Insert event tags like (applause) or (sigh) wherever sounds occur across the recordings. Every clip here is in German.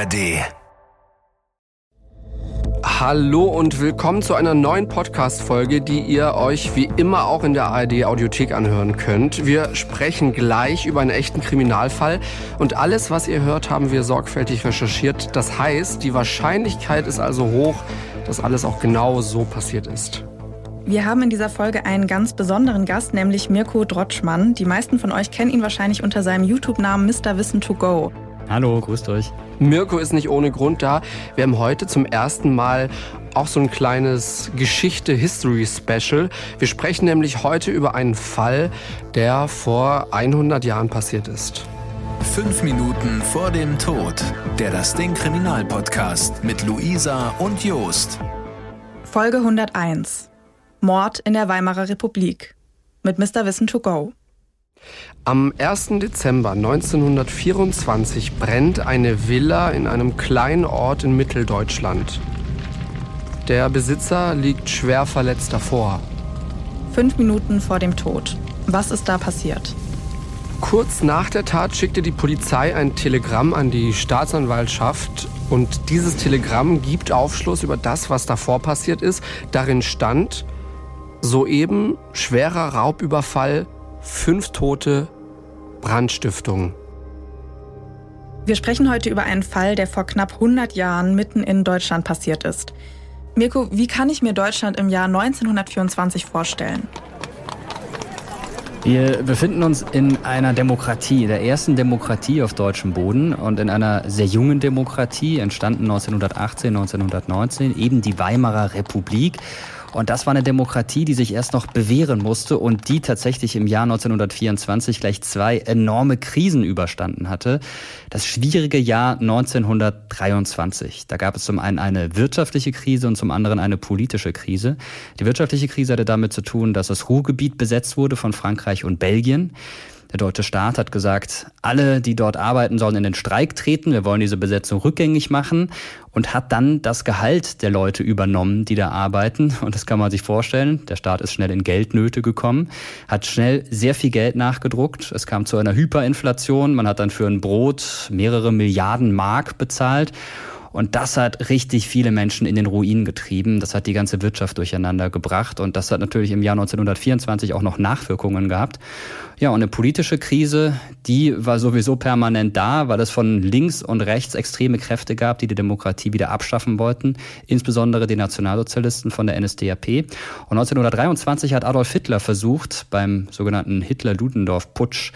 ARD. Hallo und willkommen zu einer neuen Podcast-Folge, die ihr euch wie immer auch in der ARD-Audiothek anhören könnt. Wir sprechen gleich über einen echten Kriminalfall und alles, was ihr hört, haben wir sorgfältig recherchiert. Das heißt, die Wahrscheinlichkeit ist also hoch, dass alles auch genau so passiert ist. Wir haben in dieser Folge einen ganz besonderen Gast, nämlich Mirko Drotschmann. Die meisten von euch kennen ihn wahrscheinlich unter seinem YouTube-Namen Mr. Wissen to Go. Hallo, grüßt euch. Mirko ist nicht ohne Grund da. Wir haben heute zum ersten Mal auch so ein kleines Geschichte-History-Special. Wir sprechen nämlich heute über einen Fall, der vor 100 Jahren passiert ist. Fünf Minuten vor dem Tod. Der Das Ding Kriminalpodcast mit Luisa und Jost. Folge 101. Mord in der Weimarer Republik. Mit Mr. Wissen to Go. Am 1. Dezember 1924 brennt eine Villa in einem kleinen Ort in Mitteldeutschland. Der Besitzer liegt schwer verletzt davor. Fünf Minuten vor dem Tod. Was ist da passiert? Kurz nach der Tat schickte die Polizei ein Telegramm an die Staatsanwaltschaft und dieses Telegramm gibt Aufschluss über das, was davor passiert ist. Darin stand, soeben schwerer Raubüberfall fünf Tote, Brandstiftung. Wir sprechen heute über einen Fall, der vor knapp 100 Jahren mitten in Deutschland passiert ist. Mirko, wie kann ich mir Deutschland im Jahr 1924 vorstellen? Wir befinden uns in einer Demokratie, der ersten Demokratie auf deutschem Boden und in einer sehr jungen Demokratie, entstanden 1918, 1919, eben die Weimarer Republik. Und das war eine Demokratie, die sich erst noch bewähren musste und die tatsächlich im Jahr 1924 gleich zwei enorme Krisen überstanden hatte. Das schwierige Jahr 1923. Da gab es zum einen eine wirtschaftliche Krise und zum anderen eine politische Krise. Die wirtschaftliche Krise hatte damit zu tun, dass das Ruhrgebiet besetzt wurde von Frankreich und Belgien. Der deutsche Staat hat gesagt, alle, die dort arbeiten, sollen in den Streik treten. Wir wollen diese Besetzung rückgängig machen und hat dann das Gehalt der Leute übernommen, die da arbeiten. Und das kann man sich vorstellen. Der Staat ist schnell in Geldnöte gekommen, hat schnell sehr viel Geld nachgedruckt. Es kam zu einer Hyperinflation. Man hat dann für ein Brot mehrere Milliarden Mark bezahlt. Und das hat richtig viele Menschen in den Ruin getrieben. Das hat die ganze Wirtschaft durcheinander gebracht. Und das hat natürlich im Jahr 1924 auch noch Nachwirkungen gehabt. Ja, und eine politische Krise, die war sowieso permanent da, weil es von links und rechts extreme Kräfte gab, die die Demokratie wieder abschaffen wollten, insbesondere die Nationalsozialisten von der NSDAP. Und 1923 hat Adolf Hitler versucht, beim sogenannten Hitler-Ludendorff-Putsch,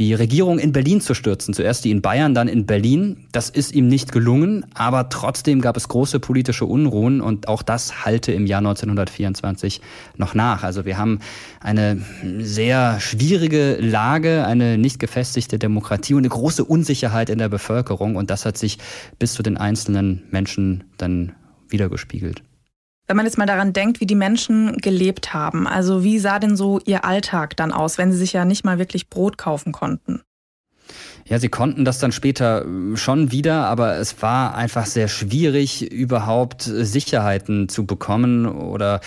die Regierung in Berlin zu stürzen. Zuerst die in Bayern, dann in Berlin. Das ist ihm nicht gelungen, aber trotzdem gab es große politische Unruhen und auch das halte im Jahr 1924 noch nach. Also wir haben eine sehr schwierige Lage, eine nicht gefestigte Demokratie und eine große Unsicherheit in der Bevölkerung und das hat sich bis zu den einzelnen Menschen dann wiedergespiegelt. Wenn man jetzt mal daran denkt, wie die Menschen gelebt haben, also wie sah denn so ihr Alltag dann aus, wenn sie sich ja nicht mal wirklich Brot kaufen konnten? Ja, sie konnten das dann später äh, schon wieder, aber es war einfach sehr schwierig, überhaupt Sicherheiten zu bekommen oder äh,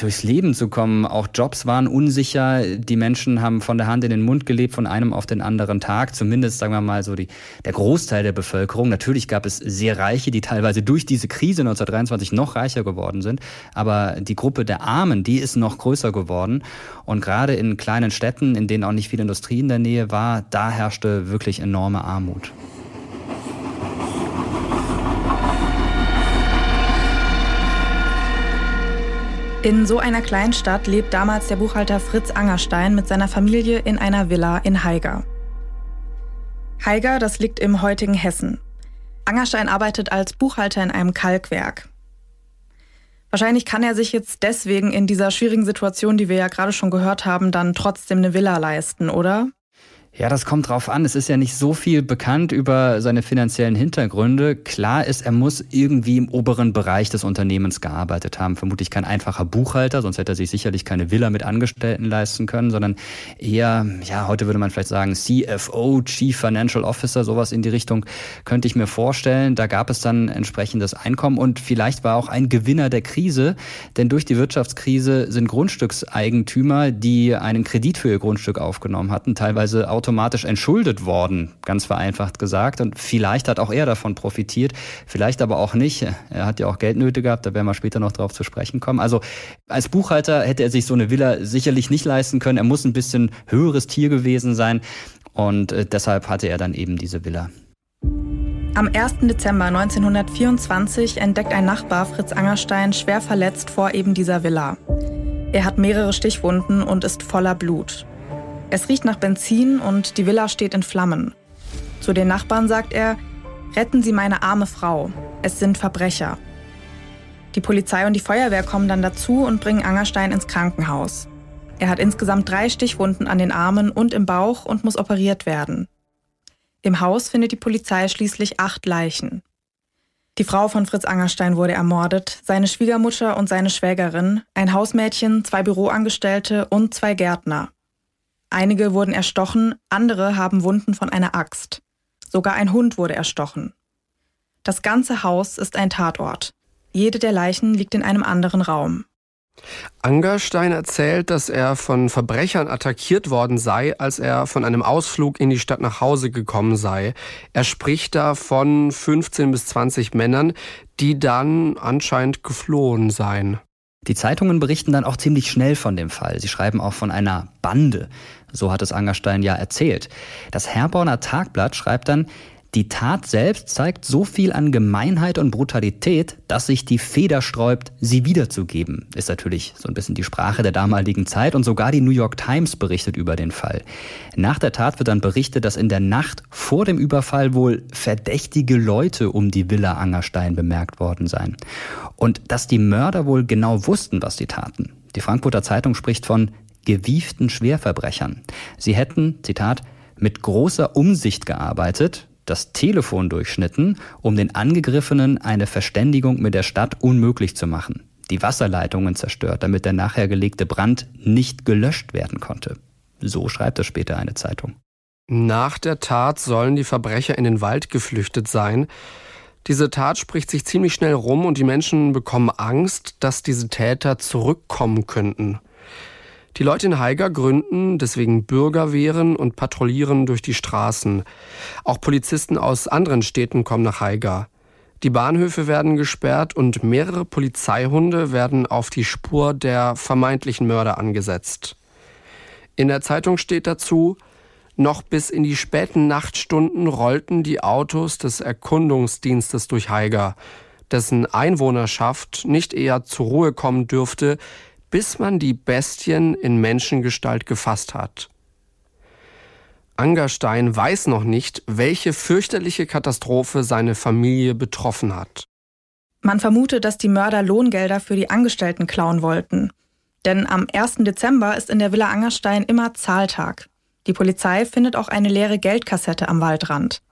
durchs Leben zu kommen. Auch Jobs waren unsicher. Die Menschen haben von der Hand in den Mund gelebt, von einem auf den anderen Tag. Zumindest, sagen wir mal, so die, der Großteil der Bevölkerung. Natürlich gab es sehr Reiche, die teilweise durch diese Krise 1923 noch reicher geworden sind. Aber die Gruppe der Armen, die ist noch größer geworden. Und gerade in kleinen Städten, in denen auch nicht viel Industrie in der Nähe war, da herrschte wirklich enorme Armut. In so einer kleinen Stadt lebt damals der Buchhalter Fritz Angerstein mit seiner Familie in einer Villa in Haiger. Haiger, das liegt im heutigen Hessen. Angerstein arbeitet als Buchhalter in einem Kalkwerk. Wahrscheinlich kann er sich jetzt deswegen in dieser schwierigen Situation, die wir ja gerade schon gehört haben, dann trotzdem eine Villa leisten, oder? Ja, das kommt drauf an. Es ist ja nicht so viel bekannt über seine finanziellen Hintergründe. Klar ist, er muss irgendwie im oberen Bereich des Unternehmens gearbeitet haben. Vermutlich kein einfacher Buchhalter, sonst hätte er sich sicherlich keine Villa mit Angestellten leisten können, sondern eher, ja, heute würde man vielleicht sagen CFO, Chief Financial Officer, sowas in die Richtung könnte ich mir vorstellen. Da gab es dann entsprechendes Einkommen und vielleicht war auch ein Gewinner der Krise, denn durch die Wirtschaftskrise sind Grundstückseigentümer, die einen Kredit für ihr Grundstück aufgenommen hatten, teilweise automatisch entschuldet worden, ganz vereinfacht gesagt. Und vielleicht hat auch er davon profitiert, vielleicht aber auch nicht. Er hat ja auch Geldnöte gehabt, da werden wir später noch drauf zu sprechen kommen. Also als Buchhalter hätte er sich so eine Villa sicherlich nicht leisten können. Er muss ein bisschen höheres Tier gewesen sein. Und äh, deshalb hatte er dann eben diese Villa. Am 1. Dezember 1924 entdeckt ein Nachbar Fritz Angerstein schwer verletzt vor eben dieser Villa. Er hat mehrere Stichwunden und ist voller Blut. Es riecht nach Benzin und die Villa steht in Flammen. Zu den Nachbarn sagt er, retten Sie meine arme Frau, es sind Verbrecher. Die Polizei und die Feuerwehr kommen dann dazu und bringen Angerstein ins Krankenhaus. Er hat insgesamt drei Stichwunden an den Armen und im Bauch und muss operiert werden. Im Haus findet die Polizei schließlich acht Leichen. Die Frau von Fritz Angerstein wurde ermordet, seine Schwiegermutter und seine Schwägerin, ein Hausmädchen, zwei Büroangestellte und zwei Gärtner. Einige wurden erstochen, andere haben Wunden von einer Axt. Sogar ein Hund wurde erstochen. Das ganze Haus ist ein Tatort. Jede der Leichen liegt in einem anderen Raum. Angerstein erzählt, dass er von Verbrechern attackiert worden sei, als er von einem Ausflug in die Stadt nach Hause gekommen sei. Er spricht da von 15 bis 20 Männern, die dann anscheinend geflohen seien. Die Zeitungen berichten dann auch ziemlich schnell von dem Fall. Sie schreiben auch von einer Bande. So hat es Angerstein ja erzählt. Das Herborner Tagblatt schreibt dann, die Tat selbst zeigt so viel an Gemeinheit und Brutalität, dass sich die Feder sträubt, sie wiederzugeben. Ist natürlich so ein bisschen die Sprache der damaligen Zeit und sogar die New York Times berichtet über den Fall. Nach der Tat wird dann berichtet, dass in der Nacht vor dem Überfall wohl verdächtige Leute um die Villa Angerstein bemerkt worden seien. Und dass die Mörder wohl genau wussten, was sie taten. Die Frankfurter Zeitung spricht von gewieften Schwerverbrechern. Sie hätten, Zitat, mit großer Umsicht gearbeitet, das Telefon durchschnitten, um den Angegriffenen eine Verständigung mit der Stadt unmöglich zu machen. Die Wasserleitungen zerstört, damit der nachher gelegte Brand nicht gelöscht werden konnte. So schreibt es später eine Zeitung. Nach der Tat sollen die Verbrecher in den Wald geflüchtet sein. Diese Tat spricht sich ziemlich schnell rum und die Menschen bekommen Angst, dass diese Täter zurückkommen könnten. Die Leute in Haiger gründen deswegen Bürgerwehren und patrouillieren durch die Straßen. Auch Polizisten aus anderen Städten kommen nach Haiger. Die Bahnhöfe werden gesperrt und mehrere Polizeihunde werden auf die Spur der vermeintlichen Mörder angesetzt. In der Zeitung steht dazu, noch bis in die späten Nachtstunden rollten die Autos des Erkundungsdienstes durch Haiger, dessen Einwohnerschaft nicht eher zur Ruhe kommen dürfte, bis man die Bestien in Menschengestalt gefasst hat. Angerstein weiß noch nicht, welche fürchterliche Katastrophe seine Familie betroffen hat. Man vermutet, dass die Mörder Lohngelder für die Angestellten klauen wollten. Denn am 1. Dezember ist in der Villa Angerstein immer Zahltag. Die Polizei findet auch eine leere Geldkassette am Waldrand.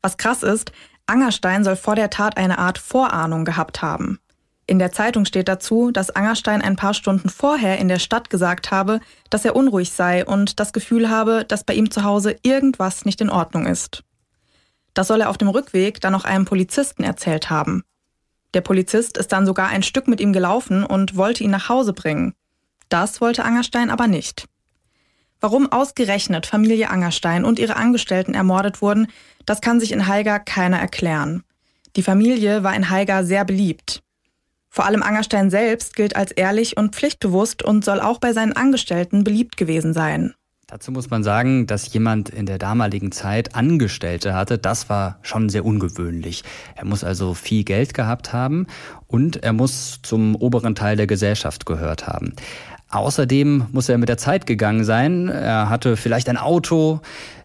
Was krass ist, Angerstein soll vor der Tat eine Art Vorahnung gehabt haben. In der Zeitung steht dazu, dass Angerstein ein paar Stunden vorher in der Stadt gesagt habe, dass er unruhig sei und das Gefühl habe, dass bei ihm zu Hause irgendwas nicht in Ordnung ist. Das soll er auf dem Rückweg dann noch einem Polizisten erzählt haben. Der Polizist ist dann sogar ein Stück mit ihm gelaufen und wollte ihn nach Hause bringen. Das wollte Angerstein aber nicht. Warum ausgerechnet Familie Angerstein und ihre Angestellten ermordet wurden, das kann sich in Haiger keiner erklären. Die Familie war in Haiger sehr beliebt. Vor allem Angerstein selbst gilt als ehrlich und pflichtbewusst und soll auch bei seinen Angestellten beliebt gewesen sein. Dazu muss man sagen, dass jemand in der damaligen Zeit Angestellte hatte. Das war schon sehr ungewöhnlich. Er muss also viel Geld gehabt haben und er muss zum oberen Teil der Gesellschaft gehört haben. Außerdem muss er mit der Zeit gegangen sein. Er hatte vielleicht ein Auto,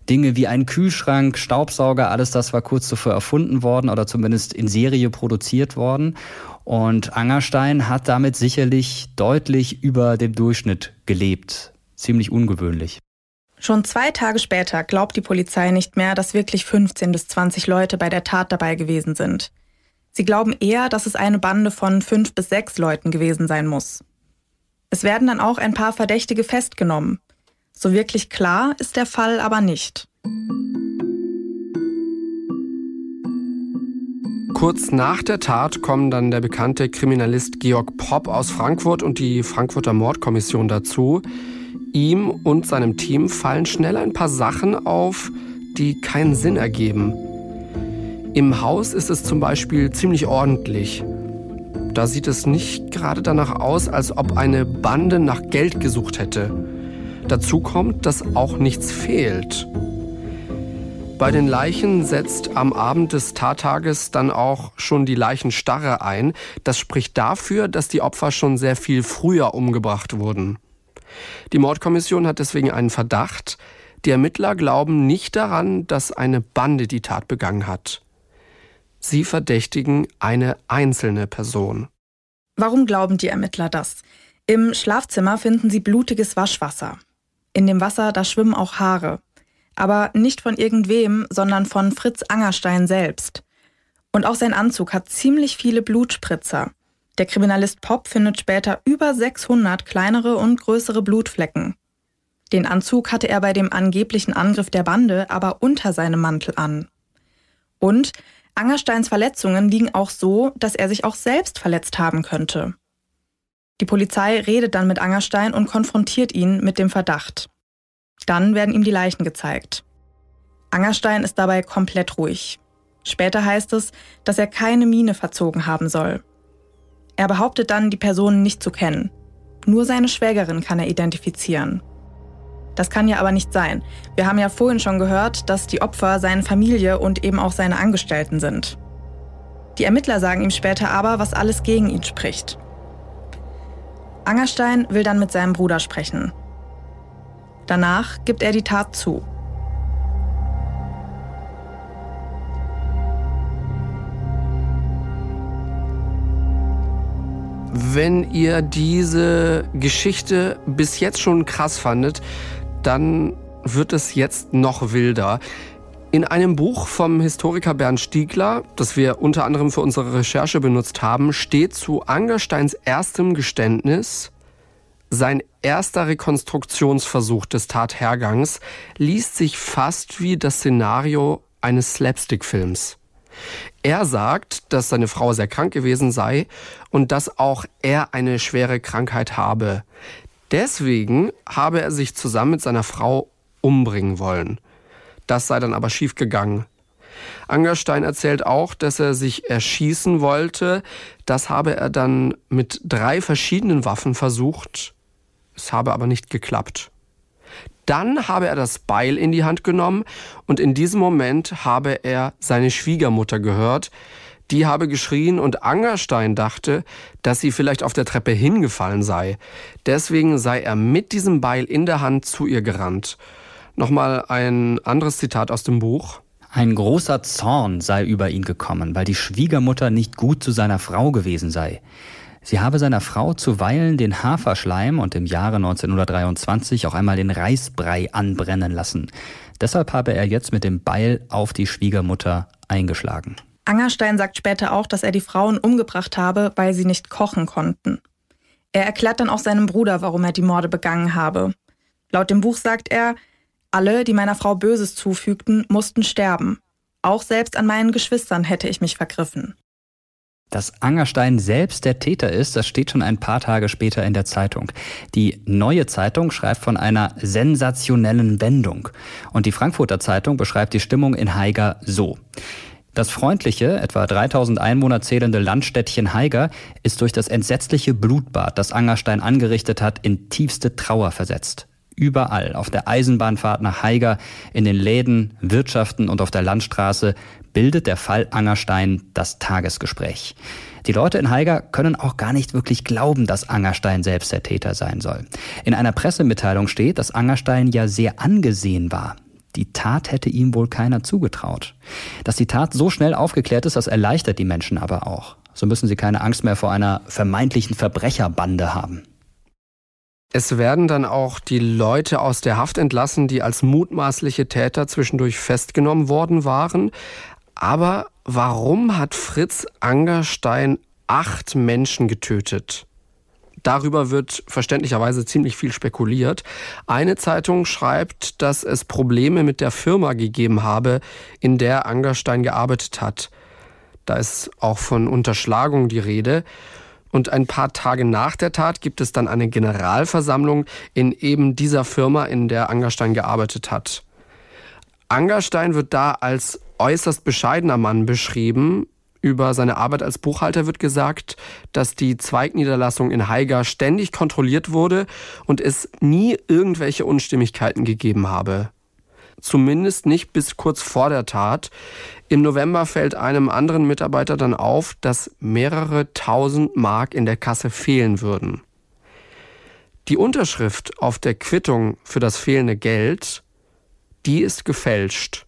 Dinge wie ein Kühlschrank, Staubsauger, alles das war kurz zuvor erfunden worden oder zumindest in Serie produziert worden. Und Angerstein hat damit sicherlich deutlich über dem Durchschnitt gelebt. Ziemlich ungewöhnlich. Schon zwei Tage später glaubt die Polizei nicht mehr, dass wirklich 15 bis 20 Leute bei der Tat dabei gewesen sind. Sie glauben eher, dass es eine Bande von fünf bis sechs Leuten gewesen sein muss. Es werden dann auch ein paar Verdächtige festgenommen. So wirklich klar ist der Fall aber nicht. Kurz nach der Tat kommen dann der bekannte Kriminalist Georg Popp aus Frankfurt und die Frankfurter Mordkommission dazu. Ihm und seinem Team fallen schnell ein paar Sachen auf, die keinen Sinn ergeben. Im Haus ist es zum Beispiel ziemlich ordentlich. Da sieht es nicht gerade danach aus, als ob eine Bande nach Geld gesucht hätte. Dazu kommt, dass auch nichts fehlt. Bei den Leichen setzt am Abend des Tattages dann auch schon die Leichenstarre ein. Das spricht dafür, dass die Opfer schon sehr viel früher umgebracht wurden. Die Mordkommission hat deswegen einen Verdacht. Die Ermittler glauben nicht daran, dass eine Bande die Tat begangen hat. Sie verdächtigen eine einzelne Person. Warum glauben die Ermittler das? Im Schlafzimmer finden sie blutiges Waschwasser. In dem Wasser, da schwimmen auch Haare. Aber nicht von irgendwem, sondern von Fritz Angerstein selbst. Und auch sein Anzug hat ziemlich viele Blutspritzer. Der Kriminalist Pop findet später über 600 kleinere und größere Blutflecken. Den Anzug hatte er bei dem angeblichen Angriff der Bande aber unter seinem Mantel an. Und Angersteins Verletzungen liegen auch so, dass er sich auch selbst verletzt haben könnte. Die Polizei redet dann mit Angerstein und konfrontiert ihn mit dem Verdacht. Dann werden ihm die Leichen gezeigt. Angerstein ist dabei komplett ruhig. Später heißt es, dass er keine Miene verzogen haben soll. Er behauptet dann, die Personen nicht zu kennen. Nur seine Schwägerin kann er identifizieren. Das kann ja aber nicht sein. Wir haben ja vorhin schon gehört, dass die Opfer seine Familie und eben auch seine Angestellten sind. Die Ermittler sagen ihm später aber, was alles gegen ihn spricht. Angerstein will dann mit seinem Bruder sprechen. Danach gibt er die Tat zu. Wenn ihr diese Geschichte bis jetzt schon krass fandet, dann wird es jetzt noch wilder. In einem Buch vom Historiker Bernd Stiegler, das wir unter anderem für unsere Recherche benutzt haben, steht zu Angersteins erstem Geständnis, sein erster Rekonstruktionsversuch des Tathergangs liest sich fast wie das Szenario eines Slapstick-Films. Er sagt, dass seine Frau sehr krank gewesen sei und dass auch er eine schwere Krankheit habe. Deswegen habe er sich zusammen mit seiner Frau umbringen wollen. Das sei dann aber schiefgegangen. Angerstein erzählt auch, dass er sich erschießen wollte. Das habe er dann mit drei verschiedenen Waffen versucht. Es habe aber nicht geklappt. Dann habe er das Beil in die Hand genommen und in diesem Moment habe er seine Schwiegermutter gehört. Die habe geschrien und Angerstein dachte, dass sie vielleicht auf der Treppe hingefallen sei. Deswegen sei er mit diesem Beil in der Hand zu ihr gerannt. Nochmal ein anderes Zitat aus dem Buch. Ein großer Zorn sei über ihn gekommen, weil die Schwiegermutter nicht gut zu seiner Frau gewesen sei. Sie habe seiner Frau zuweilen den Haferschleim und im Jahre 1923 auch einmal den Reisbrei anbrennen lassen. Deshalb habe er jetzt mit dem Beil auf die Schwiegermutter eingeschlagen. Angerstein sagt später auch, dass er die Frauen umgebracht habe, weil sie nicht kochen konnten. Er erklärt dann auch seinem Bruder, warum er die Morde begangen habe. Laut dem Buch sagt er, alle, die meiner Frau Böses zufügten, mussten sterben. Auch selbst an meinen Geschwistern hätte ich mich vergriffen. Dass Angerstein selbst der Täter ist, das steht schon ein paar Tage später in der Zeitung. Die Neue Zeitung schreibt von einer sensationellen Wendung. Und die Frankfurter Zeitung beschreibt die Stimmung in Haiger so. Das freundliche, etwa 3000 Einwohner zählende Landstädtchen Haiger ist durch das entsetzliche Blutbad, das Angerstein angerichtet hat, in tiefste Trauer versetzt. Überall, auf der Eisenbahnfahrt nach Haiger, in den Läden, Wirtschaften und auf der Landstraße bildet der Fall Angerstein das Tagesgespräch. Die Leute in Haiger können auch gar nicht wirklich glauben, dass Angerstein selbst der Täter sein soll. In einer Pressemitteilung steht, dass Angerstein ja sehr angesehen war. Die Tat hätte ihm wohl keiner zugetraut. Dass die Tat so schnell aufgeklärt ist, das erleichtert die Menschen aber auch. So müssen sie keine Angst mehr vor einer vermeintlichen Verbrecherbande haben. Es werden dann auch die Leute aus der Haft entlassen, die als mutmaßliche Täter zwischendurch festgenommen worden waren. Aber warum hat Fritz Angerstein acht Menschen getötet? Darüber wird verständlicherweise ziemlich viel spekuliert. Eine Zeitung schreibt, dass es Probleme mit der Firma gegeben habe, in der Angerstein gearbeitet hat. Da ist auch von Unterschlagung die Rede. Und ein paar Tage nach der Tat gibt es dann eine Generalversammlung in eben dieser Firma, in der Angerstein gearbeitet hat. Angerstein wird da als äußerst bescheidener Mann beschrieben. Über seine Arbeit als Buchhalter wird gesagt, dass die Zweigniederlassung in Haiger ständig kontrolliert wurde und es nie irgendwelche Unstimmigkeiten gegeben habe. Zumindest nicht bis kurz vor der Tat. Im November fällt einem anderen Mitarbeiter dann auf, dass mehrere tausend Mark in der Kasse fehlen würden. Die Unterschrift auf der Quittung für das fehlende Geld, die ist gefälscht.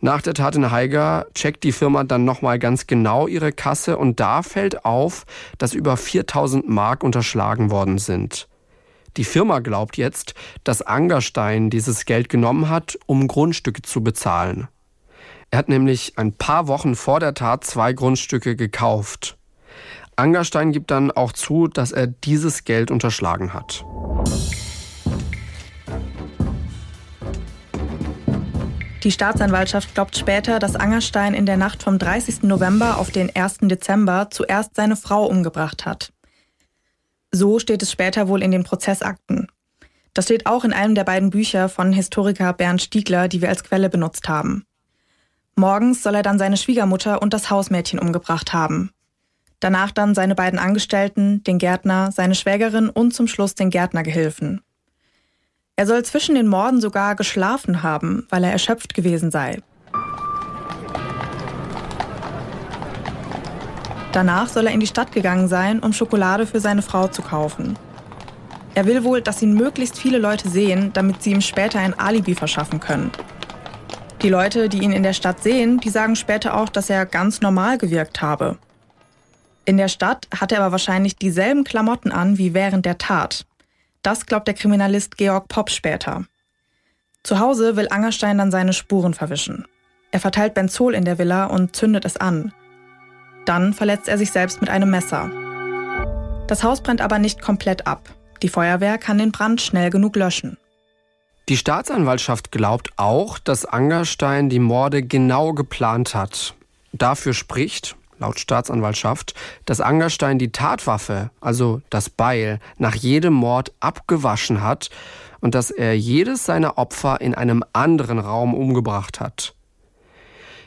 Nach der Tat in Haiger checkt die Firma dann nochmal ganz genau ihre Kasse und da fällt auf, dass über 4000 Mark unterschlagen worden sind. Die Firma glaubt jetzt, dass Angerstein dieses Geld genommen hat, um Grundstücke zu bezahlen. Er hat nämlich ein paar Wochen vor der Tat zwei Grundstücke gekauft. Angerstein gibt dann auch zu, dass er dieses Geld unterschlagen hat. Die Staatsanwaltschaft glaubt später, dass Angerstein in der Nacht vom 30. November auf den 1. Dezember zuerst seine Frau umgebracht hat. So steht es später wohl in den Prozessakten. Das steht auch in einem der beiden Bücher von Historiker Bernd Stiegler, die wir als Quelle benutzt haben. Morgens soll er dann seine Schwiegermutter und das Hausmädchen umgebracht haben. Danach dann seine beiden Angestellten, den Gärtner, seine Schwägerin und zum Schluss den Gärtnergehilfen. Er soll zwischen den Morden sogar geschlafen haben, weil er erschöpft gewesen sei. Danach soll er in die Stadt gegangen sein, um Schokolade für seine Frau zu kaufen. Er will wohl, dass ihn möglichst viele Leute sehen, damit sie ihm später ein Alibi verschaffen können. Die Leute, die ihn in der Stadt sehen, die sagen später auch, dass er ganz normal gewirkt habe. In der Stadt hat er aber wahrscheinlich dieselben Klamotten an wie während der Tat. Das glaubt der Kriminalist Georg Popp später. Zu Hause will Angerstein dann seine Spuren verwischen. Er verteilt Benzol in der Villa und zündet es an. Dann verletzt er sich selbst mit einem Messer. Das Haus brennt aber nicht komplett ab. Die Feuerwehr kann den Brand schnell genug löschen. Die Staatsanwaltschaft glaubt auch, dass Angerstein die Morde genau geplant hat. Dafür spricht, laut Staatsanwaltschaft, dass Angerstein die Tatwaffe, also das Beil, nach jedem Mord abgewaschen hat und dass er jedes seiner Opfer in einem anderen Raum umgebracht hat.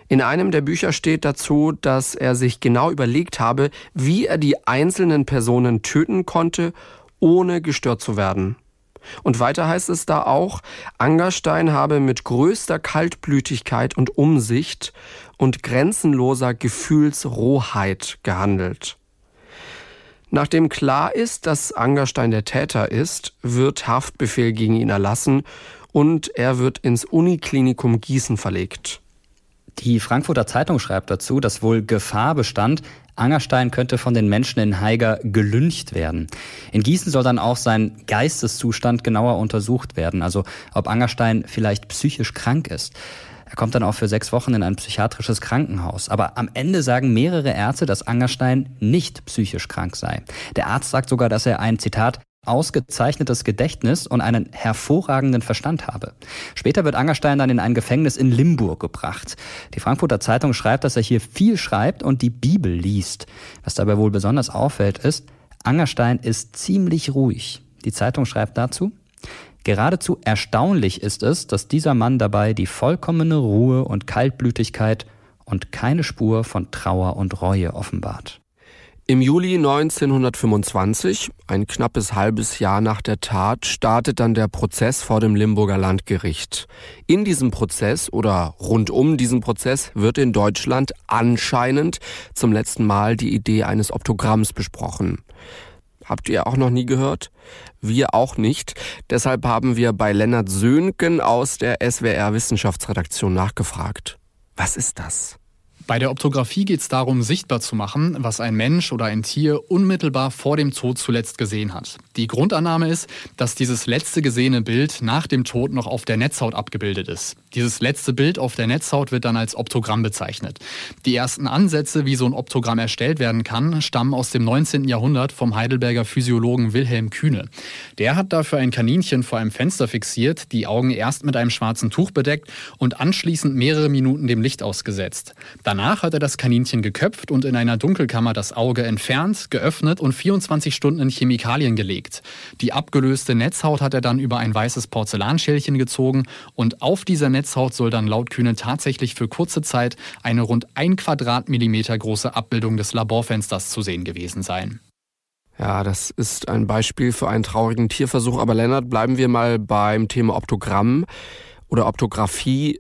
In einem der Bücher steht dazu, dass er sich genau überlegt habe, wie er die einzelnen Personen töten konnte, ohne gestört zu werden. Und weiter heißt es da auch, Angerstein habe mit größter Kaltblütigkeit und Umsicht und grenzenloser Gefühlsrohheit gehandelt. Nachdem klar ist, dass Angerstein der Täter ist, wird Haftbefehl gegen ihn erlassen und er wird ins Uniklinikum Gießen verlegt. Die Frankfurter Zeitung schreibt dazu, dass wohl Gefahr bestand, Angerstein könnte von den Menschen in Haiger gelüncht werden. In Gießen soll dann auch sein Geisteszustand genauer untersucht werden, also ob Angerstein vielleicht psychisch krank ist. Er kommt dann auch für sechs Wochen in ein psychiatrisches Krankenhaus. Aber am Ende sagen mehrere Ärzte, dass Angerstein nicht psychisch krank sei. Der Arzt sagt sogar, dass er ein Zitat ausgezeichnetes Gedächtnis und einen hervorragenden Verstand habe. Später wird Angerstein dann in ein Gefängnis in Limburg gebracht. Die Frankfurter Zeitung schreibt, dass er hier viel schreibt und die Bibel liest. Was dabei wohl besonders auffällt, ist, Angerstein ist ziemlich ruhig. Die Zeitung schreibt dazu, Geradezu erstaunlich ist es, dass dieser Mann dabei die vollkommene Ruhe und Kaltblütigkeit und keine Spur von Trauer und Reue offenbart. Im Juli 1925, ein knappes halbes Jahr nach der Tat, startet dann der Prozess vor dem Limburger Landgericht. In diesem Prozess oder rund um diesen Prozess wird in Deutschland anscheinend zum letzten Mal die Idee eines Optogramms besprochen. Habt ihr auch noch nie gehört? Wir auch nicht. Deshalb haben wir bei Lennart Söhnken aus der SWR Wissenschaftsredaktion nachgefragt. Was ist das? Bei der Optographie geht es darum, sichtbar zu machen, was ein Mensch oder ein Tier unmittelbar vor dem Tod zuletzt gesehen hat. Die Grundannahme ist, dass dieses letzte gesehene Bild nach dem Tod noch auf der Netzhaut abgebildet ist. Dieses letzte Bild auf der Netzhaut wird dann als Optogramm bezeichnet. Die ersten Ansätze, wie so ein Optogramm erstellt werden kann, stammen aus dem 19. Jahrhundert vom Heidelberger Physiologen Wilhelm Kühne. Der hat dafür ein Kaninchen vor einem Fenster fixiert, die Augen erst mit einem schwarzen Tuch bedeckt und anschließend mehrere Minuten dem Licht ausgesetzt. Dann Danach hat er das Kaninchen geköpft und in einer Dunkelkammer das Auge entfernt, geöffnet und 24 Stunden in Chemikalien gelegt. Die abgelöste Netzhaut hat er dann über ein weißes Porzellanschälchen gezogen und auf dieser Netzhaut soll dann laut Kühne tatsächlich für kurze Zeit eine rund ein Quadratmillimeter große Abbildung des Laborfensters zu sehen gewesen sein. Ja, das ist ein Beispiel für einen traurigen Tierversuch. Aber Lennart, bleiben wir mal beim Thema Optogramm oder Optographie.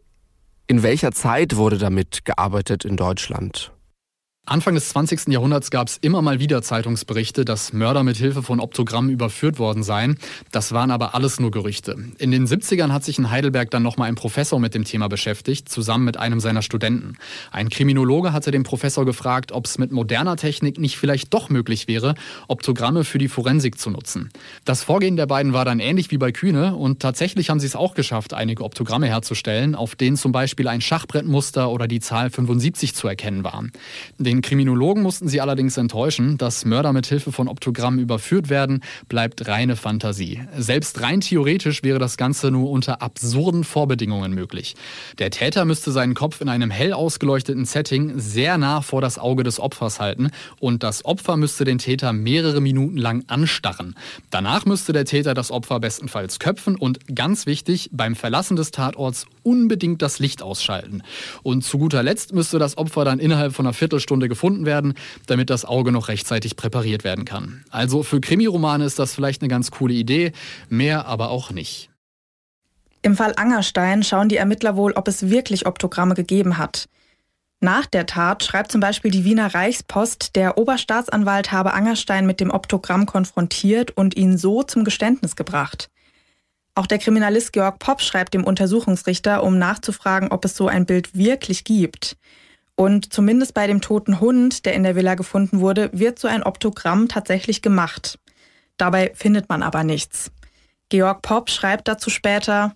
In welcher Zeit wurde damit gearbeitet in Deutschland? Anfang des 20. Jahrhunderts gab es immer mal wieder Zeitungsberichte, dass Mörder mit Hilfe von Optogrammen überführt worden seien. Das waren aber alles nur Gerüchte. In den 70ern hat sich in Heidelberg dann nochmal ein Professor mit dem Thema beschäftigt, zusammen mit einem seiner Studenten. Ein Kriminologe hatte den Professor gefragt, ob es mit moderner Technik nicht vielleicht doch möglich wäre, Optogramme für die Forensik zu nutzen. Das Vorgehen der beiden war dann ähnlich wie bei Kühne und tatsächlich haben sie es auch geschafft, einige Optogramme herzustellen, auf denen zum Beispiel ein Schachbrettmuster oder die Zahl 75 zu erkennen waren. Den den Kriminologen mussten sie allerdings enttäuschen, dass Mörder mit Hilfe von Optogrammen überführt werden, bleibt reine Fantasie. Selbst rein theoretisch wäre das Ganze nur unter absurden Vorbedingungen möglich. Der Täter müsste seinen Kopf in einem hell ausgeleuchteten Setting sehr nah vor das Auge des Opfers halten und das Opfer müsste den Täter mehrere Minuten lang anstarren. Danach müsste der Täter das Opfer bestenfalls köpfen und ganz wichtig, beim Verlassen des Tatorts unbedingt das Licht ausschalten. Und zu guter Letzt müsste das Opfer dann innerhalb von einer Viertelstunde Stunde gefunden werden, damit das Auge noch rechtzeitig präpariert werden kann. Also für Krimiromane ist das vielleicht eine ganz coole Idee, mehr aber auch nicht. Im Fall Angerstein schauen die Ermittler wohl, ob es wirklich Optogramme gegeben hat. Nach der Tat schreibt zum Beispiel die Wiener Reichspost, der Oberstaatsanwalt habe Angerstein mit dem Optogramm konfrontiert und ihn so zum Geständnis gebracht. Auch der Kriminalist Georg Popp schreibt dem Untersuchungsrichter, um nachzufragen, ob es so ein Bild wirklich gibt. Und zumindest bei dem toten Hund, der in der Villa gefunden wurde, wird so ein Optogramm tatsächlich gemacht. Dabei findet man aber nichts. Georg Popp schreibt dazu später,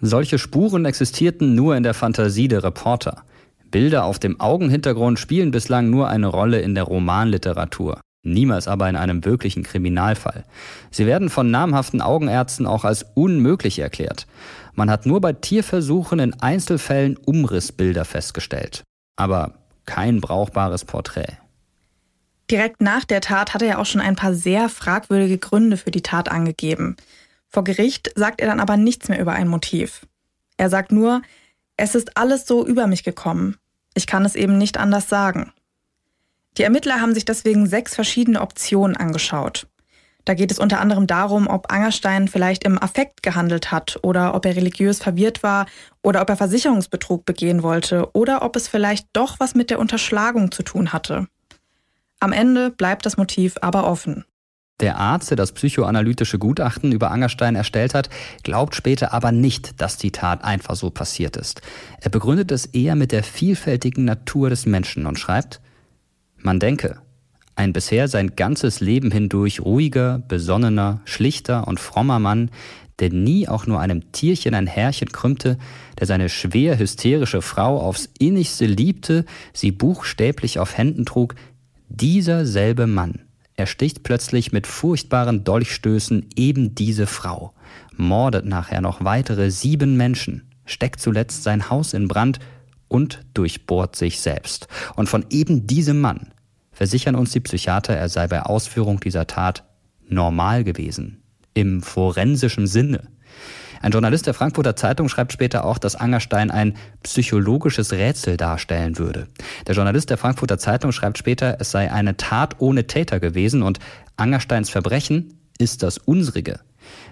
solche Spuren existierten nur in der Fantasie der Reporter. Bilder auf dem Augenhintergrund spielen bislang nur eine Rolle in der Romanliteratur, niemals aber in einem wirklichen Kriminalfall. Sie werden von namhaften Augenärzten auch als unmöglich erklärt. Man hat nur bei Tierversuchen in Einzelfällen Umrissbilder festgestellt aber kein brauchbares Porträt. Direkt nach der Tat hat er ja auch schon ein paar sehr fragwürdige Gründe für die Tat angegeben. Vor Gericht sagt er dann aber nichts mehr über ein Motiv. Er sagt nur, es ist alles so über mich gekommen. Ich kann es eben nicht anders sagen. Die Ermittler haben sich deswegen sechs verschiedene Optionen angeschaut. Da geht es unter anderem darum, ob Angerstein vielleicht im Affekt gehandelt hat oder ob er religiös verwirrt war oder ob er Versicherungsbetrug begehen wollte oder ob es vielleicht doch was mit der Unterschlagung zu tun hatte. Am Ende bleibt das Motiv aber offen. Der Arzt, der das psychoanalytische Gutachten über Angerstein erstellt hat, glaubt später aber nicht, dass die Tat einfach so passiert ist. Er begründet es eher mit der vielfältigen Natur des Menschen und schreibt, man denke, ein bisher sein ganzes Leben hindurch ruhiger, besonnener, schlichter und frommer Mann, der nie auch nur einem Tierchen ein Härchen krümmte, der seine schwer hysterische Frau aufs innigste liebte, sie buchstäblich auf Händen trug, dieser selbe Mann ersticht plötzlich mit furchtbaren Dolchstößen eben diese Frau, mordet nachher noch weitere sieben Menschen, steckt zuletzt sein Haus in Brand und durchbohrt sich selbst. Und von eben diesem Mann versichern uns die Psychiater, er sei bei Ausführung dieser Tat normal gewesen. Im forensischen Sinne. Ein Journalist der Frankfurter Zeitung schreibt später auch, dass Angerstein ein psychologisches Rätsel darstellen würde. Der Journalist der Frankfurter Zeitung schreibt später, es sei eine Tat ohne Täter gewesen und Angersteins Verbrechen ist das unsrige.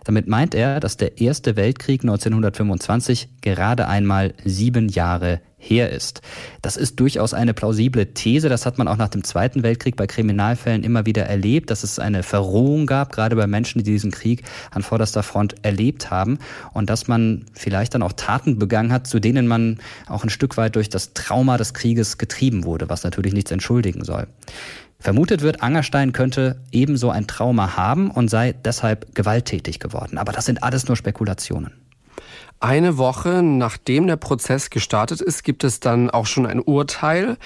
Damit meint er, dass der Erste Weltkrieg 1925 gerade einmal sieben Jahre her ist. Das ist durchaus eine plausible These. Das hat man auch nach dem Zweiten Weltkrieg bei Kriminalfällen immer wieder erlebt, dass es eine Verrohung gab, gerade bei Menschen, die diesen Krieg an vorderster Front erlebt haben und dass man vielleicht dann auch Taten begangen hat, zu denen man auch ein Stück weit durch das Trauma des Krieges getrieben wurde, was natürlich nichts entschuldigen soll. Vermutet wird, Angerstein könnte ebenso ein Trauma haben und sei deshalb gewalttätig geworden. Aber das sind alles nur Spekulationen. Eine Woche nachdem der Prozess gestartet ist, gibt es dann auch schon ein Urteil.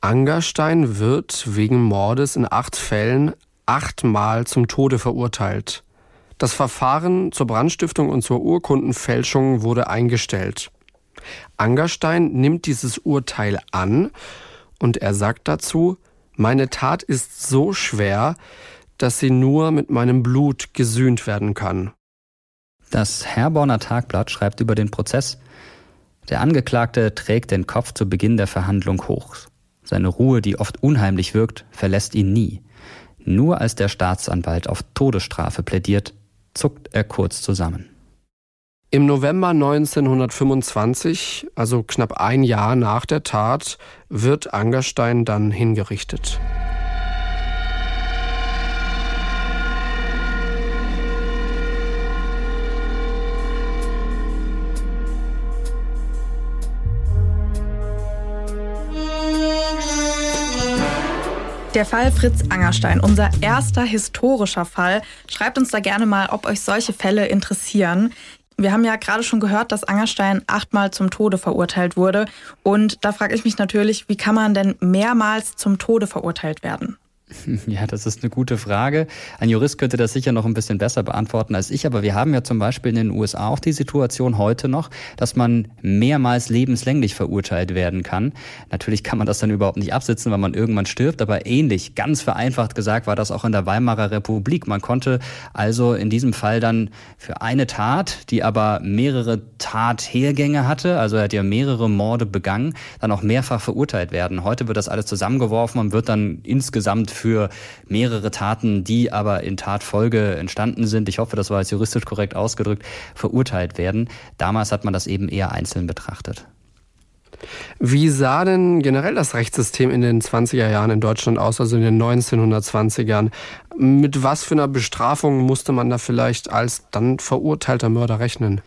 Angerstein wird wegen Mordes in acht Fällen achtmal zum Tode verurteilt. Das Verfahren zur Brandstiftung und zur Urkundenfälschung wurde eingestellt. Angerstein nimmt dieses Urteil an und er sagt dazu, meine Tat ist so schwer, dass sie nur mit meinem Blut gesühnt werden kann. Das Herborner Tagblatt schreibt über den Prozess, der Angeklagte trägt den Kopf zu Beginn der Verhandlung hoch. Seine Ruhe, die oft unheimlich wirkt, verlässt ihn nie. Nur als der Staatsanwalt auf Todesstrafe plädiert, zuckt er kurz zusammen. Im November 1925, also knapp ein Jahr nach der Tat, wird Angerstein dann hingerichtet. Der Fall Fritz Angerstein, unser erster historischer Fall. Schreibt uns da gerne mal, ob euch solche Fälle interessieren. Wir haben ja gerade schon gehört, dass Angerstein achtmal zum Tode verurteilt wurde. Und da frage ich mich natürlich, wie kann man denn mehrmals zum Tode verurteilt werden? (laughs) Ja, das ist eine gute Frage. Ein Jurist könnte das sicher noch ein bisschen besser beantworten als ich, aber wir haben ja zum Beispiel in den USA auch die Situation heute noch, dass man mehrmals lebenslänglich verurteilt werden kann. Natürlich kann man das dann überhaupt nicht absitzen, weil man irgendwann stirbt, aber ähnlich, ganz vereinfacht gesagt, war das auch in der Weimarer Republik. Man konnte also in diesem Fall dann für eine Tat, die aber mehrere Tathergänge hatte, also er hat ja mehrere Morde begangen, dann auch mehrfach verurteilt werden. Heute wird das alles zusammengeworfen und wird dann insgesamt für mehrere Taten, die aber in Tatfolge entstanden sind, ich hoffe, das war jetzt juristisch korrekt ausgedrückt, verurteilt werden. Damals hat man das eben eher einzeln betrachtet. Wie sah denn generell das Rechtssystem in den 20er Jahren in Deutschland aus, also in den 1920ern? Mit was für einer Bestrafung musste man da vielleicht als dann verurteilter Mörder rechnen?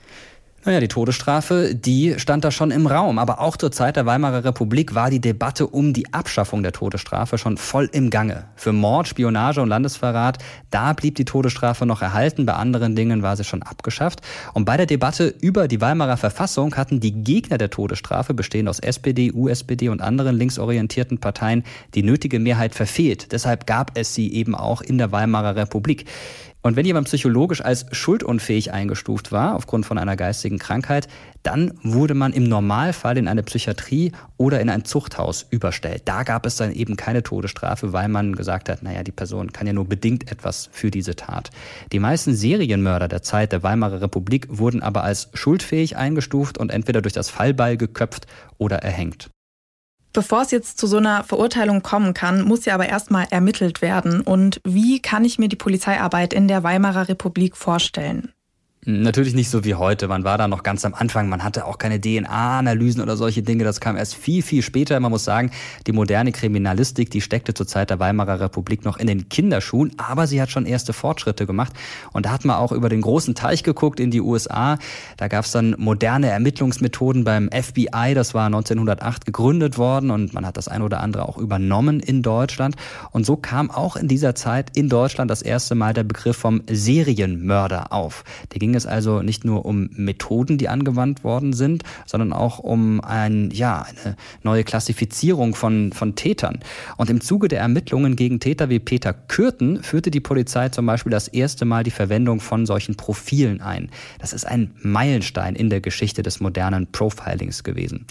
Naja, die Todesstrafe, die stand da schon im Raum. Aber auch zur Zeit der Weimarer Republik war die Debatte um die Abschaffung der Todesstrafe schon voll im Gange. Für Mord, Spionage und Landesverrat, da blieb die Todesstrafe noch erhalten. Bei anderen Dingen war sie schon abgeschafft. Und bei der Debatte über die Weimarer Verfassung hatten die Gegner der Todesstrafe, bestehend aus SPD, USPD und anderen linksorientierten Parteien, die nötige Mehrheit verfehlt. Deshalb gab es sie eben auch in der Weimarer Republik. Und wenn jemand psychologisch als schuldunfähig eingestuft war, aufgrund von einer geistigen Krankheit, dann wurde man im Normalfall in eine Psychiatrie oder in ein Zuchthaus überstellt. Da gab es dann eben keine Todesstrafe, weil man gesagt hat, naja, die Person kann ja nur bedingt etwas für diese Tat. Die meisten Serienmörder der Zeit der Weimarer Republik wurden aber als schuldfähig eingestuft und entweder durch das Fallbeil geköpft oder erhängt. Bevor es jetzt zu so einer Verurteilung kommen kann, muss ja aber erstmal ermittelt werden. Und wie kann ich mir die Polizeiarbeit in der Weimarer Republik vorstellen? Natürlich nicht so wie heute. Man war da noch ganz am Anfang. Man hatte auch keine DNA-Analysen oder solche Dinge. Das kam erst viel, viel später. Man muss sagen, die moderne Kriminalistik, die steckte zur Zeit der Weimarer Republik noch in den Kinderschuhen. Aber sie hat schon erste Fortschritte gemacht. Und da hat man auch über den großen Teich geguckt in die USA. Da gab es dann moderne Ermittlungsmethoden beim FBI. Das war 1908 gegründet worden. Und man hat das ein oder andere auch übernommen in Deutschland. Und so kam auch in dieser Zeit in Deutschland das erste Mal der Begriff vom Serienmörder auf. Der ging ging es also nicht nur um Methoden, die angewandt worden sind, sondern auch um ein, ja, eine neue Klassifizierung von, von Tätern. Und im Zuge der Ermittlungen gegen Täter wie Peter Kürten führte die Polizei zum Beispiel das erste Mal die Verwendung von solchen Profilen ein. Das ist ein Meilenstein in der Geschichte des modernen Profilings gewesen.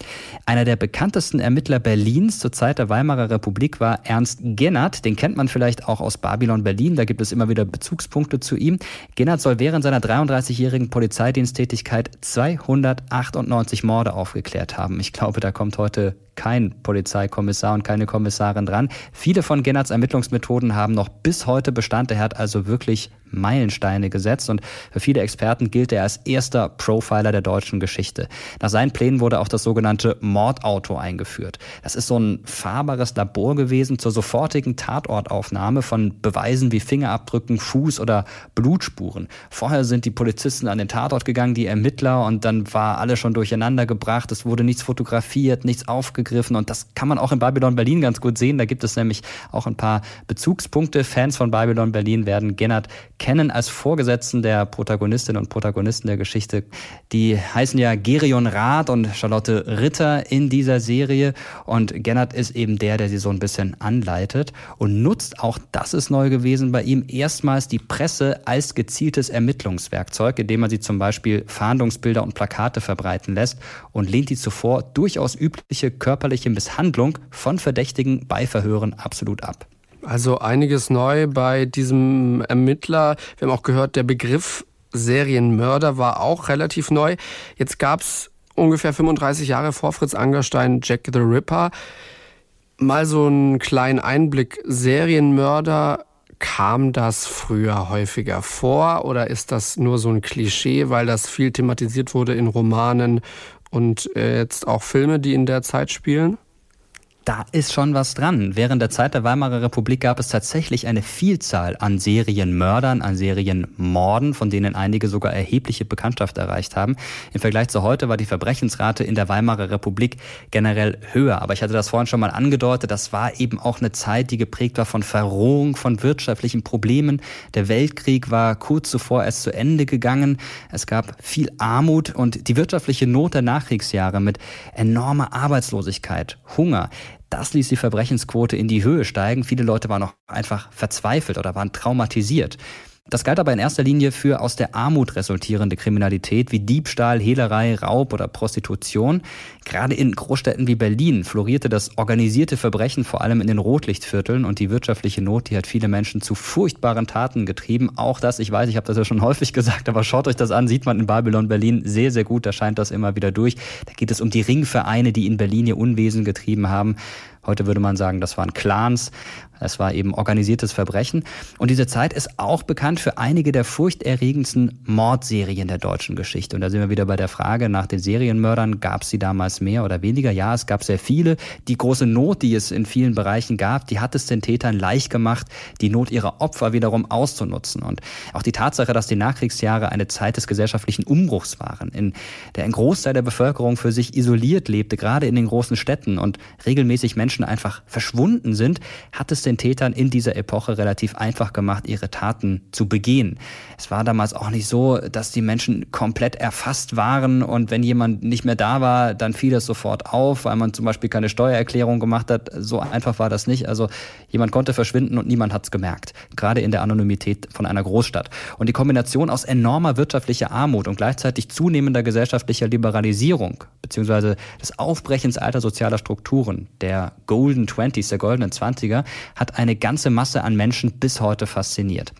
Einer der bekanntesten Ermittler Berlins zur Zeit der Weimarer Republik war Ernst Gennert. Den kennt man vielleicht auch aus Babylon Berlin. Da gibt es immer wieder Bezugspunkte zu ihm. Gennert soll während seiner 33 30-jährigen Polizeidiensttätigkeit 298 Morde aufgeklärt haben. Ich glaube, da kommt heute kein Polizeikommissar und keine Kommissarin dran. Viele von Gennerts Ermittlungsmethoden haben noch bis heute Bestand. Er hat also wirklich Meilensteine gesetzt und für viele Experten gilt er als erster Profiler der deutschen Geschichte. Nach seinen Plänen wurde auch das sogenannte Mordauto eingeführt. Das ist so ein fahrbares Labor gewesen zur sofortigen Tatortaufnahme von Beweisen wie Fingerabdrücken, Fuß- oder Blutspuren. Vorher sind die Polizisten an den Tatort gegangen, die Ermittler, und dann war alles schon durcheinander gebracht. Es wurde nichts fotografiert, nichts aufgegriffen aufgegriffen und das kann man auch in Babylon Berlin ganz gut sehen. Da gibt es nämlich auch ein paar Bezugspunkte. Fans von Babylon Berlin werden Gennard kennen als Vorgesetzten der Protagonistinnen und Protagonisten der Geschichte. Die heißen ja Gerion Rath und Charlotte Ritter in dieser Serie und Gennard ist eben der, der sie so ein bisschen anleitet und nutzt auch, das ist neu gewesen bei ihm, erstmals die Presse als gezieltes Ermittlungswerkzeug, indem man sie zum Beispiel Fahndungsbilder und Plakate verbreiten lässt und lehnt die zuvor durchaus übliche körperliche Misshandlung von Verdächtigen bei Verhören absolut ab. Also einiges neu bei diesem Ermittler. Wir haben auch gehört, der Begriff Serienmörder war auch relativ neu. Jetzt gab es ungefähr 35 Jahre vor Fritz Angerstein Jack the Ripper. Mal so einen kleinen Einblick. Serienmörder, kam das früher häufiger vor oder ist das nur so ein Klischee, weil das viel thematisiert wurde in Romanen und äh, jetzt auch Filme, die in der Zeit spielen? Da ist schon was dran. Während der Zeit der Weimarer Republik gab es tatsächlich eine Vielzahl an Serienmördern, an Serienmorden, von denen einige sogar erhebliche Bekanntschaft erreicht haben. Im Vergleich zu heute war die Verbrechensrate in der Weimarer Republik generell höher. Aber ich hatte das vorhin schon mal angedeutet, das war eben auch eine Zeit, die geprägt war von Verrohung, von wirtschaftlichen Problemen. Der Weltkrieg war kurz zuvor erst zu Ende gegangen. Es gab viel Armut und die wirtschaftliche Not der Nachkriegsjahre mit enormer Arbeitslosigkeit, Hunger das ließ die Verbrechensquote in die Höhe steigen. Viele Leute waren auch einfach verzweifelt oder waren traumatisiert. Das galt aber in erster Linie für aus der Armut resultierende Kriminalität wie Diebstahl, Hehlerei, Raub oder Prostitution. Gerade in Großstädten wie Berlin florierte das organisierte Verbrechen vor allem in den Rotlichtvierteln und die wirtschaftliche Not, die hat viele Menschen zu furchtbaren Taten getrieben. Auch das, ich weiß, ich habe das ja schon häufig (laughs) gesagt, aber schaut euch das an, sieht man in Babylon Berlin sehr, sehr gut, da scheint das immer wieder durch. Da geht es um die Ringvereine, die in Berlin ihr Unwesen getrieben haben. Heute würde man sagen, das waren Clans. Es war eben organisiertes Verbrechen. Und diese Zeit ist auch bekannt für einige der furchterregendsten Mordserien der deutschen Geschichte. Und da sind wir wieder bei der Frage nach den Serienmördern. Gab es sie damals mehr oder weniger? Ja, es gab sehr viele. Die große Not, die es in vielen Bereichen gab, die hat es den Tätern leicht gemacht, die Not ihrer Opfer wiederum auszunutzen. Und auch die Tatsache, dass die Nachkriegsjahre eine Zeit des gesellschaftlichen Umbruchs waren, in der ein Großteil der Bevölkerung für sich isoliert lebte, gerade in den großen Städten und regelmäßig Menschen einfach verschwunden sind, hat es den den Tätern in dieser Epoche relativ einfach gemacht, ihre Taten zu begehen. Es war damals auch nicht so, dass die Menschen komplett erfasst waren und wenn jemand nicht mehr da war, dann fiel das sofort auf, weil man zum Beispiel keine Steuererklärung gemacht hat. So einfach war das nicht. Also jemand konnte verschwinden und niemand hat es gemerkt. Gerade in der Anonymität von einer Großstadt. Und die Kombination aus enormer wirtschaftlicher Armut und gleichzeitig zunehmender gesellschaftlicher Liberalisierung beziehungsweise des Aufbrechens alter sozialer Strukturen, der Golden Twenties, der goldenen Zwanziger, hat eine ganze Masse an Menschen bis heute fasziniert.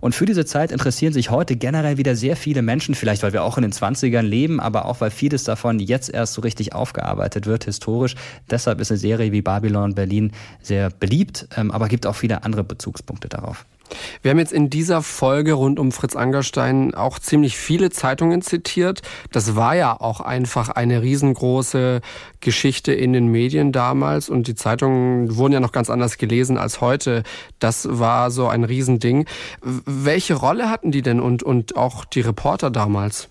Und für diese Zeit interessieren sich heute generell wieder sehr viele Menschen, vielleicht weil wir auch in den 20ern leben, aber auch weil vieles davon jetzt erst so richtig aufgearbeitet wird, historisch. Deshalb ist eine Serie wie Babylon Berlin sehr beliebt, ähm, aber gibt auch viele andere Bezugspunkte darauf. Wir haben jetzt in dieser Folge rund um Fritz Angerstein auch ziemlich viele Zeitungen zitiert. Das war ja auch einfach eine riesengroße Geschichte in den Medien damals und die Zeitungen wurden ja noch ganz anders gelesen als heute. Das war so ein Riesending. Welche Rolle hatten die denn und, und auch die Reporter damals?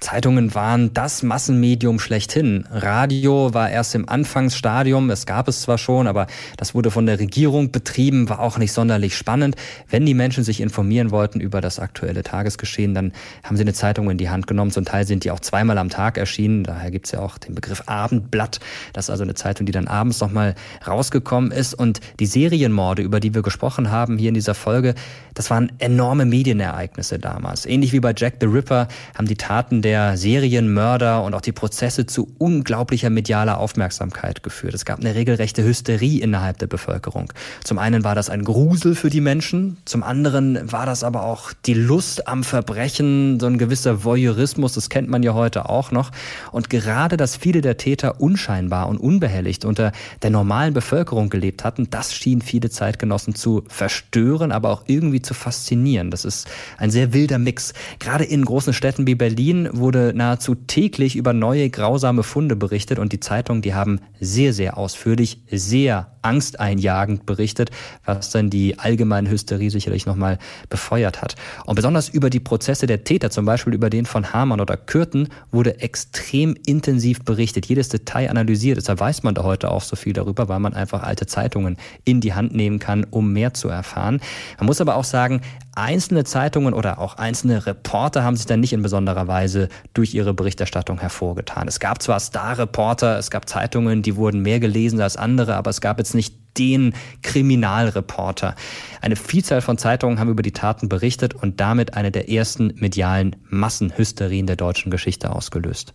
Zeitungen waren das Massenmedium schlechthin. Radio war erst im Anfangsstadium, es gab es zwar schon, aber das wurde von der Regierung betrieben, war auch nicht sonderlich spannend. Wenn die Menschen sich informieren wollten über das aktuelle Tagesgeschehen, dann haben sie eine Zeitung in die Hand genommen. Zum Teil sind die auch zweimal am Tag erschienen, daher gibt's ja auch den Begriff Abendblatt. Das ist also eine Zeitung, die dann abends nochmal rausgekommen ist. Und die Serienmorde, über die wir gesprochen haben hier in dieser Folge, das waren enorme Medienereignisse damals. Ähnlich wie bei Jack the Ripper haben die Taten der der Serienmörder und auch die Prozesse zu unglaublicher medialer Aufmerksamkeit geführt. Es gab eine regelrechte Hysterie innerhalb der Bevölkerung. Zum einen war das ein Grusel für die Menschen, zum anderen war das aber auch die Lust am Verbrechen, so ein gewisser Voyeurismus, das kennt man ja heute auch noch. Und gerade, dass viele der Täter unscheinbar und unbehelligt unter der normalen Bevölkerung gelebt hatten, das schien viele Zeitgenossen zu verstören, aber auch irgendwie zu faszinieren. Das ist ein sehr wilder Mix. Gerade in großen Städten wie Berlin, wurde nahezu täglich über neue grausame Funde berichtet und die Zeitungen, die haben sehr, sehr ausführlich, sehr angsteinjagend berichtet, was dann die allgemeine Hysterie sicherlich nochmal befeuert hat. Und besonders über die Prozesse der Täter, zum Beispiel über den von Hamann oder Kürten, wurde extrem intensiv berichtet, jedes Detail analysiert. Deshalb weiß man da heute auch so viel darüber, weil man einfach alte Zeitungen in die Hand nehmen kann, um mehr zu erfahren. Man muss aber auch sagen, einzelne Zeitungen oder auch einzelne Reporter haben sich dann nicht in besonderer Weise durch ihre Berichterstattung hervorgetan. Es gab zwar Star-Reporter, es gab Zeitungen, die wurden mehr gelesen als andere, aber es gab jetzt nicht den Kriminalreporter. Eine Vielzahl von Zeitungen haben über die Taten berichtet und damit eine der ersten medialen Massenhysterien der deutschen Geschichte ausgelöst.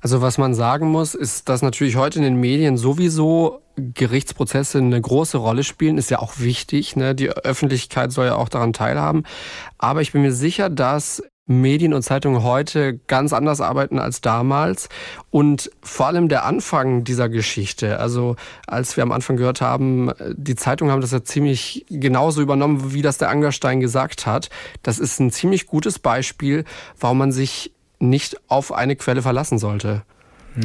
Also was man sagen muss, ist, dass natürlich heute in den Medien sowieso Gerichtsprozesse eine große Rolle spielen, ist ja auch wichtig. Ne? Die Öffentlichkeit soll ja auch daran teilhaben. Aber ich bin mir sicher, dass Medien und Zeitungen heute ganz anders arbeiten als damals. Und vor allem der Anfang dieser Geschichte, also als wir am Anfang gehört haben, die Zeitungen haben das ja ziemlich genauso übernommen, wie das der Angerstein gesagt hat. Das ist ein ziemlich gutes Beispiel, warum man sich nicht auf eine Quelle verlassen sollte.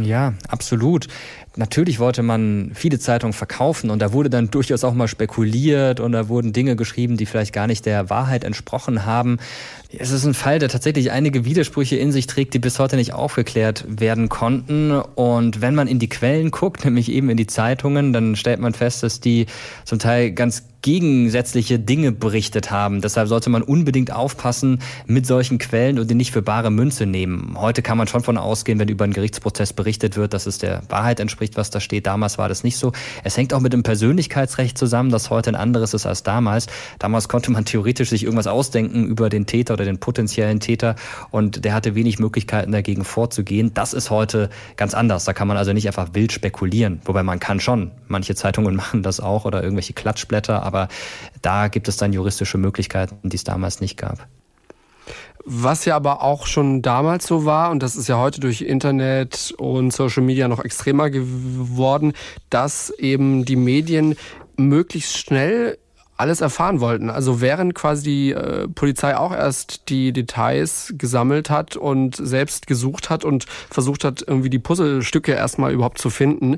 Ja, absolut. Natürlich wollte man viele Zeitungen verkaufen und da wurde dann (laughs) durchaus auch mal spekuliert und da wurden Dinge geschrieben, die vielleicht gar nicht der Wahrheit entsprochen haben. Es ist ein Fall, der tatsächlich einige Widersprüche in sich trägt, die bis heute nicht aufgeklärt werden konnten. Und wenn man in die Quellen guckt, (laughs) nämlich eben in die Zeitungen, dann stellt man fest, dass die zum Teil ganz gegensätzliche Dinge berichtet haben. Deshalb sollte man unbedingt aufpassen mit solchen Quellen und die nicht für bare Münze nehmen. Heute kann man schon von ausgehen, wenn über einen Gerichtsprozess berichtet wird, dass es der Wahrheit entspricht, was da steht. Damals war das nicht so. Es hängt auch mit dem Persönlichkeitsrecht zusammen, das heute ein anderes ist als damals. Damals konnte man theoretisch sich irgendwas ausdenken über den Täter oder den potenziellen Täter und der hatte wenig Möglichkeiten dagegen vorzugehen. Das ist heute ganz anders. Da kann man also nicht einfach wild spekulieren, wobei man kann schon. Manche Zeitungen (laughs) machen das auch oder irgendwelche Klatschblätter, aber da gibt es dann juristische Möglichkeiten, die es damals nicht gab. Was ja aber auch schon damals so war, und das ist ja heute durch Internet und Social Media noch extremer geworden, dass eben die Medien möglichst schnell alles erfahren wollten. Also während quasi die äh, Polizei auch erst die Details gesammelt hat und selbst gesucht hat und versucht hat, irgendwie die Puzzlestücke erstmal überhaupt zu finden,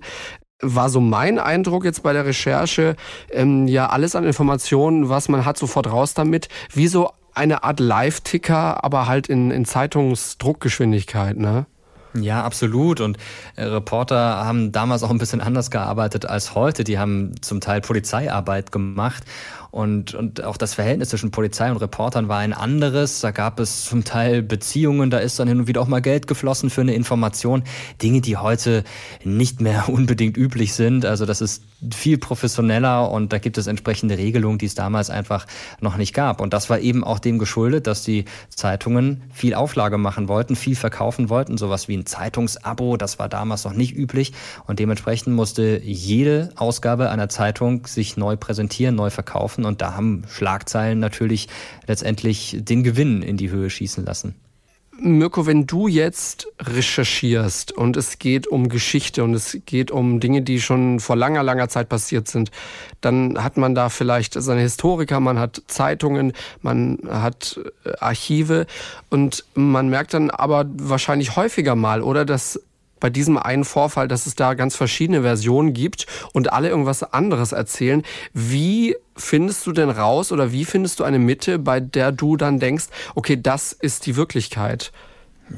war so mein Eindruck jetzt bei der Recherche, ähm, ja, alles an Informationen, was man hat, sofort raus damit. Wie so eine Art Live-Ticker, aber halt in, in Zeitungsdruckgeschwindigkeit, ne? Ja, absolut. Und äh, Reporter haben damals auch ein bisschen anders gearbeitet als heute. Die haben zum Teil Polizeiarbeit gemacht und, und auch das Verhältnis zwischen Polizei und Reportern war ein anderes. Da gab es zum Teil Beziehungen, da ist dann hin und wieder auch mal Geld geflossen für eine Information. Dinge, die heute nicht mehr (laughs) unbedingt üblich sind. Also das ist viel professioneller und da gibt es entsprechende Regelungen, die es damals einfach noch nicht gab. Und das war eben auch dem geschuldet, dass die Zeitungen viel Auflage machen wollten, viel verkaufen wollten. Sowas wie ein Zeitungsabo, das war damals noch nicht üblich. Und dementsprechend musste jede Ausgabe einer Zeitung sich neu präsentieren, neu verkaufen. Und da haben Schlagzeilen natürlich letztendlich den Gewinn in die Höhe schießen lassen. Mirko, wenn du jetzt recherchierst und es geht um Geschichte und es geht um Dinge, die schon vor langer, langer Zeit passiert sind, dann hat man da vielleicht seine Historiker, man hat Zeitungen, man hat äh, Archive und man merkt dann aber wahrscheinlich häufiger mal, oder, dass bei diesem einen Vorfall, dass es da ganz verschiedene Versionen gibt und alle irgendwas anderes erzählen. Wie findest du denn raus oder wie findest du eine Mitte, bei der du dann denkst, okay, das ist die Wirklichkeit?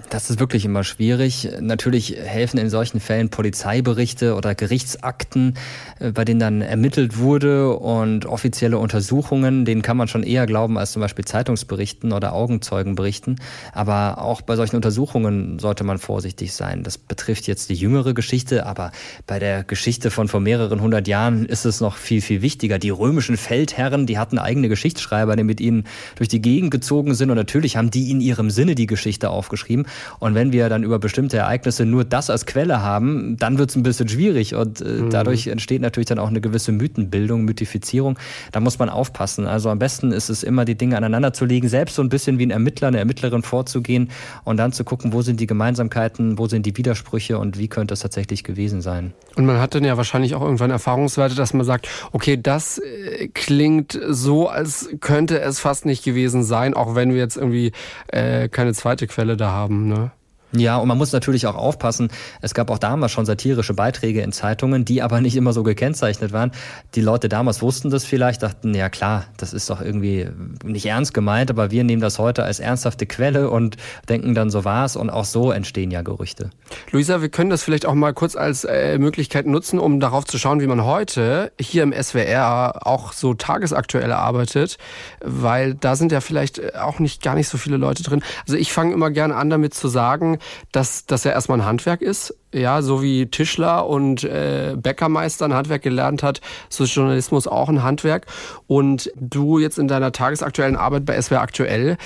Das ist wirklich immer schwierig. Natürlich helfen in solchen Fällen Polizeiberichte oder Gerichtsakten, äh, bei denen dann ermittelt wurde und offizielle Untersuchungen, denen kann man schon eher glauben als zum Beispiel Zeitungsberichten oder Augenzeugenberichten. Aber auch bei solchen Untersuchungen sollte man vorsichtig sein. Das betrifft jetzt die jüngere Geschichte, aber bei der Geschichte von vor mehreren hundert Jahren ist es noch viel, viel wichtiger. Die römischen Feldherren, die hatten eigene Geschichtsschreiber, die mit ihnen durch die Gegend gezogen sind und natürlich haben die in ihrem Sinne die Geschichte aufgeschrieben geben. Und wenn wir dann über bestimmte Ereignisse nur das als Quelle haben, dann wird es ein bisschen schwierig. Und äh, mhm. dadurch entsteht natürlich dann auch eine gewisse Mythenbildung, Mythifizierung. Da muss man aufpassen. Also am besten ist es immer, die Dinge aneinander zu legen, selbst so ein bisschen wie ein Ermittler, eine Ermittlerin vorzugehen und dann zu gucken, wo sind die Gemeinsamkeiten, wo sind die Widersprüche und wie könnte es tatsächlich gewesen sein. Und man hat dann ja wahrscheinlich auch irgendwann Erfahrungswerte, dass man sagt, okay, das äh, klingt so, als könnte es fast nicht gewesen sein, auch wenn wir jetzt irgendwie äh, keine zweite Quelle da haben haben. Ne? Ja, und man muss natürlich auch aufpassen. Es gab auch damals schon satirische Beiträge in Zeitungen, die aber nicht immer so gekennzeichnet waren. Die Leute damals wussten das vielleicht, dachten, ja klar, das ist doch irgendwie nicht ernst gemeint, aber wir nehmen das heute als ernsthafte Quelle und denken dann, so war's. Und auch so entstehen ja Gerüchte. Luisa, wir können das vielleicht auch mal kurz als äh, Möglichkeit nutzen, um darauf zu schauen, wie man heute hier im SWR auch so tagesaktuell arbeitet, weil da sind ja vielleicht auch nicht gar nicht so viele Leute drin. Also ich fange immer gerne an damit zu sagen, dass das ja erstmal ein Handwerk ist. Ja, so wie Tischler und äh, Bäckermeister ein Handwerk gelernt hat, so ist Journalismus auch ein Handwerk. Und du jetzt in deiner tagesaktuellen Arbeit bei SWR aktuell,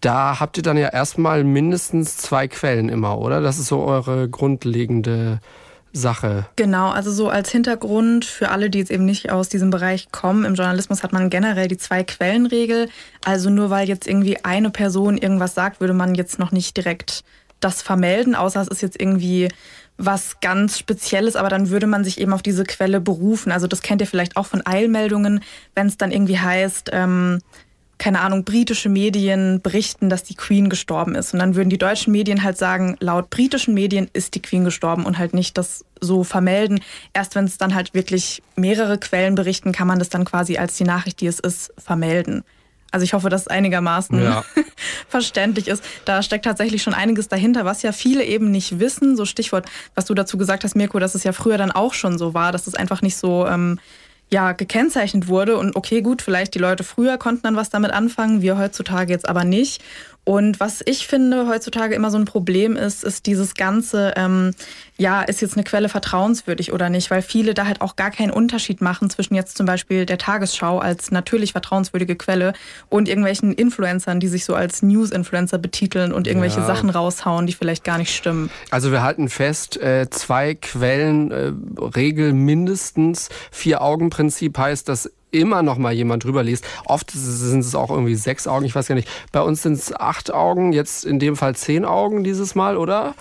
da habt ihr dann ja erstmal mindestens zwei Quellen immer, oder? Das ist so eure grundlegende Sache. Genau, also so als Hintergrund für alle, die jetzt eben nicht aus diesem Bereich kommen, im Journalismus hat man generell die Zwei-Quellen-Regel. Also nur weil jetzt irgendwie eine Person irgendwas sagt, würde man jetzt noch nicht direkt das vermelden, außer es ist jetzt irgendwie was ganz Spezielles, aber dann würde man sich eben auf diese Quelle berufen. Also das kennt ihr vielleicht auch von Eilmeldungen, wenn es dann irgendwie heißt, ähm, keine Ahnung, britische Medien berichten, dass die Queen gestorben ist. Und dann würden die deutschen Medien halt sagen, laut britischen Medien ist die Queen gestorben und halt nicht das so vermelden. Erst wenn es dann halt wirklich mehrere Quellen berichten, kann man das dann quasi als die Nachricht, die es ist, vermelden. Also ich hoffe, dass es einigermaßen ja. (laughs) verständlich ist. Da steckt tatsächlich schon einiges dahinter, was ja viele eben nicht wissen. So Stichwort, was du dazu gesagt hast, Mirko, dass es ja früher dann auch schon so war, dass es einfach nicht so ähm, ja, gekennzeichnet wurde. Und okay, gut, vielleicht die Leute früher konnten dann was damit anfangen, wir heutzutage jetzt aber nicht. Und was ich finde heutzutage immer so ein Problem ist, ist dieses ganze, ähm, ja, ist jetzt eine Quelle vertrauenswürdig oder nicht, weil viele da halt auch gar keinen Unterschied machen zwischen jetzt zum Beispiel der Tagesschau als natürlich vertrauenswürdige Quelle und irgendwelchen Influencern, die sich so als News-Influencer betiteln und irgendwelche ja. Sachen raushauen, die vielleicht gar nicht stimmen. Also wir halten fest, äh, zwei Quellen, äh, Regel mindestens, Vier-Augen-Prinzip heißt, dass immer noch mal jemand drüber liest. Oft sind es auch irgendwie sechs Augen, ich weiß gar nicht. Bei uns sind es acht Augen, jetzt in dem Fall zehn Augen dieses Mal, oder?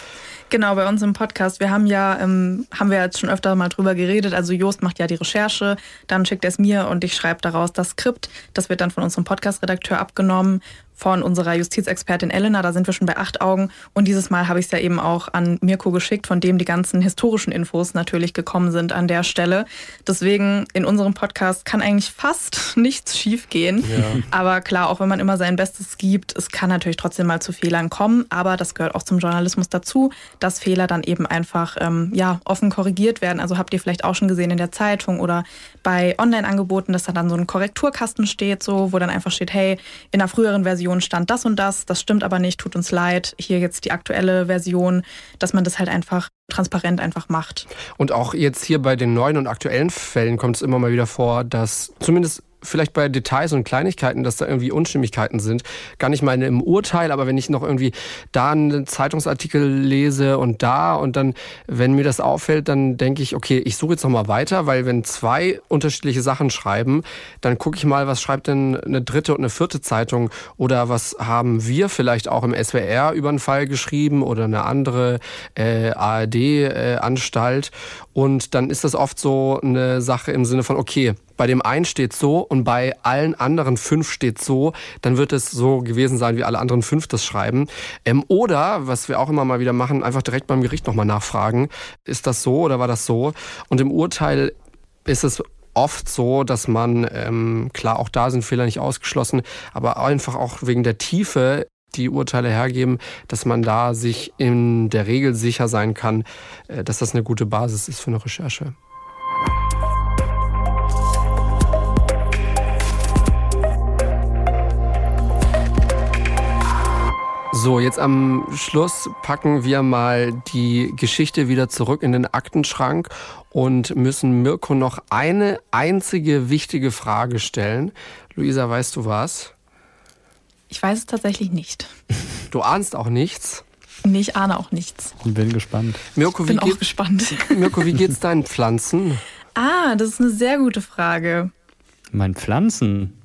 Genau, bei uns im Podcast. Wir haben ja, ähm, haben wir jetzt schon öfter mal drüber geredet. Also Jost macht ja die Recherche, dann schickt er es mir und ich schreibe daraus das Skript. Das wird dann von unserem Podcast-Redakteur abgenommen von unserer Justizexpertin Elena. Da sind wir schon bei acht Augen. Und dieses Mal habe ich es ja eben auch an Mirko geschickt, von dem die ganzen historischen Infos natürlich gekommen sind an der Stelle. Deswegen in unserem Podcast kann eigentlich fast (laughs) nichts schiefgehen. Ja. Aber klar, auch wenn man immer sein Bestes gibt, es kann natürlich trotzdem mal zu Fehlern kommen. Aber das gehört auch zum Journalismus dazu, dass Fehler dann eben einfach ähm, ja, offen korrigiert werden. Also habt ihr vielleicht auch schon gesehen in der Zeitung oder bei Online-Angeboten, dass da dann so ein Korrekturkasten steht, so, wo dann einfach steht, hey, in der früheren Version Version stand das und das, das stimmt aber nicht, tut uns leid, hier jetzt die aktuelle Version, dass man das halt einfach transparent einfach macht. Und auch jetzt hier bei den neuen und aktuellen Fällen kommt es immer mal wieder vor, dass zumindest vielleicht bei Details und Kleinigkeiten, dass da irgendwie Unstimmigkeiten sind. Gar nicht meine im Urteil, aber wenn ich noch irgendwie da einen Zeitungsartikel lese und da und dann, wenn mir das auffällt, dann denke ich, okay, ich suche jetzt nochmal weiter, weil wenn zwei unterschiedliche Sachen schreiben, dann gucke ich mal, was schreibt denn eine dritte und eine vierte Zeitung oder was haben wir vielleicht auch im SWR über einen Fall geschrieben oder eine andere äh, ARD-Anstalt. Äh, und dann ist das oft so eine Sache im Sinne von, okay, bei dem einen steht so und bei allen anderen fünf steht so, dann wird es so gewesen sein, wie alle anderen fünf das schreiben. Ähm, oder, was wir auch immer mal wieder machen, einfach direkt beim Gericht nochmal nachfragen, ist das so oder war das so? Und im Urteil ist es oft so, dass man, ähm, klar, auch da sind Fehler nicht ausgeschlossen, aber einfach auch wegen der Tiefe die Urteile hergeben, dass man da sich in der Regel sicher sein kann, äh, dass das eine gute Basis ist für eine Recherche. So, jetzt am Schluss packen wir mal die Geschichte wieder zurück in den Aktenschrank und müssen Mirko noch eine einzige wichtige Frage stellen. Luisa, weißt du was? Ich weiß es tatsächlich nicht. (laughs) Du ahnst auch nichts? Nee, ich ahne auch nichts. Bin gespannt. Mirko, wie Bin geht, auch gespannt. (laughs) Mirko, wie geht's deinen Pflanzen? Ah, das ist eine sehr gute Frage. Meinen Pflanzen?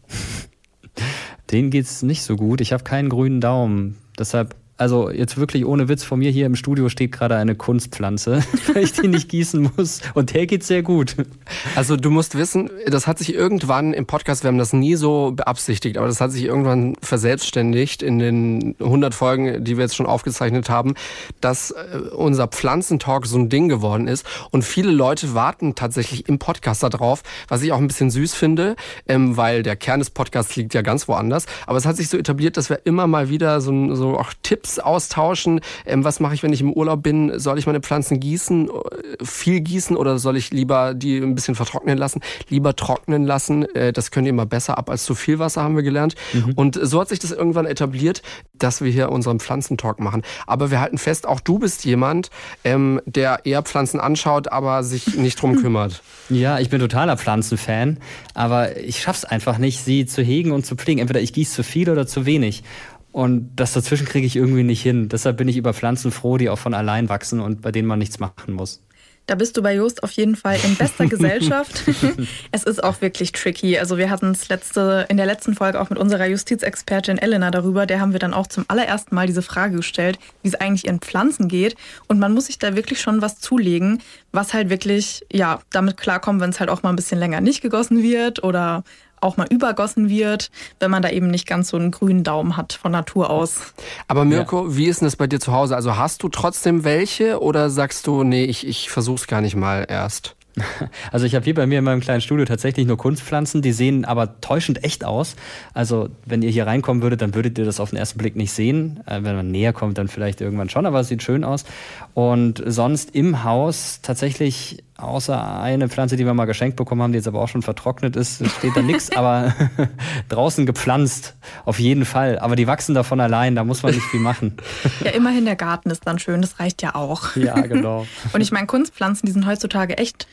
(laughs) Denen geht's nicht so gut. Ich habe keinen grünen Daumen. Deshalb also jetzt wirklich ohne Witz, vor mir hier im Studio steht gerade eine Kunstpflanze, (laughs) weil ich die nicht gießen muss. Und der geht sehr gut. Also du musst wissen, das hat sich irgendwann im Podcast, wir haben das nie so beabsichtigt, aber das hat sich irgendwann verselbstständigt in den 100 Folgen, die wir jetzt schon aufgezeichnet haben, dass äh, unser Pflanzentalk so ein Ding geworden ist. Und viele Leute warten tatsächlich im Podcast darauf, was ich auch ein bisschen süß finde, ähm, weil der Kern des Podcasts liegt ja ganz woanders. Aber es hat sich so etabliert, dass wir immer mal wieder so, so auch Tipps austauschen. Ähm, was mache ich, wenn ich im Urlaub bin? Soll ich meine Pflanzen gießen, äh, viel gießen oder soll ich lieber die ein bisschen vertrocknen lassen? Lieber trocknen lassen. Äh, das könnt ihr immer besser ab als zu viel Wasser, haben wir gelernt. Mhm. Und so hat sich das irgendwann etabliert, dass wir hier unseren Pflanzentalk machen. Aber wir halten fest, auch du bist jemand, ähm, der eher Pflanzen anschaut, aber sich nicht drum (laughs) kümmert. Ja, ich bin totaler Pflanzenfan, aber ich schaff's einfach nicht, sie zu hegen und zu pflegen. Entweder ich gieße zu viel oder zu wenig. Und das dazwischen kriege ich irgendwie nicht hin. Deshalb bin ich über Pflanzen froh, die auch von allein wachsen und bei denen man nichts machen muss. Da bist du bei Just auf jeden Fall in bester (laughs) Gesellschaft. (laughs) es ist auch wirklich tricky. Also wir hatten es letzte, in der letzten Folge auch mit unserer Justizexpertin Elena darüber. Der haben wir dann auch zum allerersten Mal diese Frage gestellt, wie es eigentlich ihren Pflanzen geht. Und man muss sich da wirklich schon was zulegen, was halt wirklich, ja, damit klarkommt, wenn es halt auch mal ein bisschen länger nicht gegossen wird oder auch mal übergossen wird, wenn man da eben nicht ganz so einen grünen Daumen hat von Natur aus. Aber Mirko, ja. wie ist denn das bei dir zu Hause? Also hast du trotzdem welche oder sagst du, nee, ich, ich versuch's gar nicht mal erst? (laughs) Also ich habe hier bei mir in meinem kleinen Studio tatsächlich nur Kunstpflanzen, die sehen aber täuschend echt aus. Also wenn ihr hier reinkommen würdet, dann würdet ihr das auf den ersten Blick nicht sehen. Äh, wenn man näher kommt, dann vielleicht irgendwann schon, aber es sieht schön aus. Und sonst im Haus tatsächlich außer eine Pflanze, die wir mal geschenkt bekommen haben, die jetzt aber auch schon vertrocknet ist, steht da nichts, (laughs) aber (laughs) draußen gepflanzt, auf jeden Fall. Aber die wachsen davon allein, da muss man nicht viel machen. Ja, immerhin der Garten ist dann schön, das reicht ja auch. Ja, genau. (laughs) Und ich meine, Kunstpflanzen, die sind heutzutage echt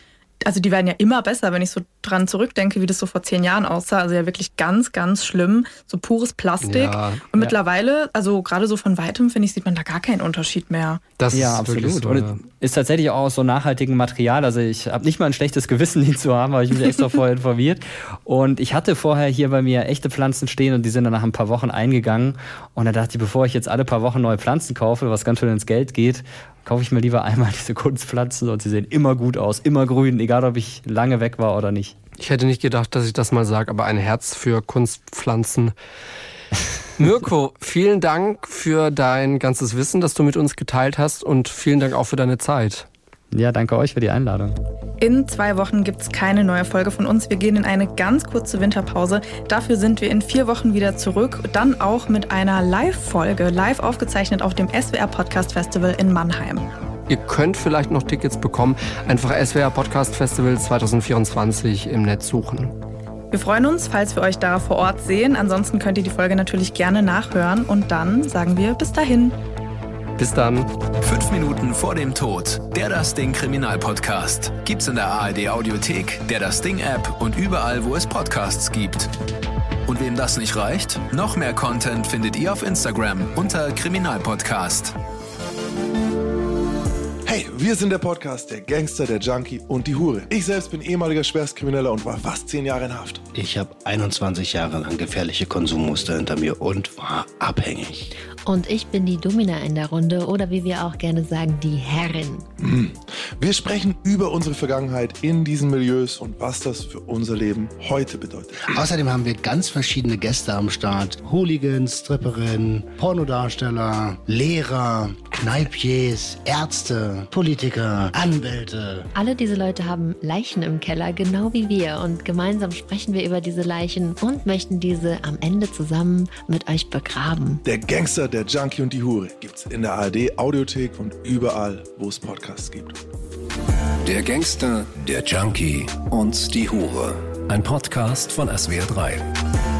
also die werden ja immer besser, wenn ich so dran zurückdenke, wie das so vor zehn Jahren aussah. Also ja wirklich ganz, ganz schlimm. So pures Plastik. Ja, und ja. mittlerweile, also gerade so von weitem, finde ich, sieht man da gar keinen Unterschied mehr. Das ja, absolut. So, und ist tatsächlich auch aus so nachhaltigem Material. Also ich habe nicht mal ein schlechtes Gewissen, (laughs) ihn zu haben, habe ich mich extra vorher informiert. Und ich hatte vorher hier bei mir echte Pflanzen stehen und die sind dann nach ein paar Wochen eingegangen. Und da dachte ich, bevor ich jetzt alle paar Wochen neue Pflanzen kaufe, was ganz schön ins Geld geht, kaufe ich mir lieber einmal (laughs) diese Kunstpflanzen und sie sehen immer gut aus, immer grün, egal ob ich lange weg war oder nicht. Ich hätte nicht gedacht, dass ich das mal sage, aber ein Herz für Kunstpflanzen. (laughs) Mirko, vielen Dank für dein ganzes Wissen, das du mit uns geteilt hast und vielen Dank auch für deine Zeit. Ja, danke euch für die Einladung. In zwei Wochen gibt es keine neue Folge von uns. Wir gehen in eine ganz kurze Winterpause. Dafür sind wir in vier Wochen wieder zurück. Dann auch mit einer Live-Folge, live aufgezeichnet auf dem SWR Podcast Festival in Mannheim. Ihr könnt vielleicht noch Tickets bekommen. Einfach SWR Podcast Festival 2024 im Netz suchen. Wir freuen uns, falls wir euch da vor Ort sehen. Ansonsten könnt ihr die Folge natürlich gerne nachhören. Und dann sagen wir bis dahin. Bis dann. Fünf Minuten vor dem Tod. Der Das Ding Kriminalpodcast. Gibt's in der ARD Audiothek, der Das Ding App und überall, wo es Podcasts gibt. Und wem das nicht reicht, noch mehr Content findet ihr auf Instagram unter Kriminalpodcast. Hey, wir sind der Podcast Der Gangster, der Junkie und die Hure. Ich selbst bin ehemaliger Schwerstkrimineller und war fast zehn Jahre in Haft. Ich habe 21 Jahre lang gefährliche Konsummuster hinter mir und war abhängig. Und ich bin die Domina in der Runde oder wie wir auch gerne sagen, die Herrin. Hm. Wir sprechen über unsere Vergangenheit in diesen Milieus und was das für unser Leben heute bedeutet. Außerdem haben wir ganz verschiedene Gäste am Start. Hooligans, Stripperinnen, Pornodarsteller, Lehrer, Kneipiers, Ärzte, Politiker, Anwälte. Alle diese Leute haben Leichen im Keller, genau wie wir. Und gemeinsam sprechen wir über diese Leichen und möchten diese am Ende zusammen mit euch begraben. Der Gangster, der Junkie und die Hure gibt's in der ARD Audiothek und überall, wo es Podcasts gibt. Der Gangster, der Junkie und die Hure. Ein Podcast von SWR 3.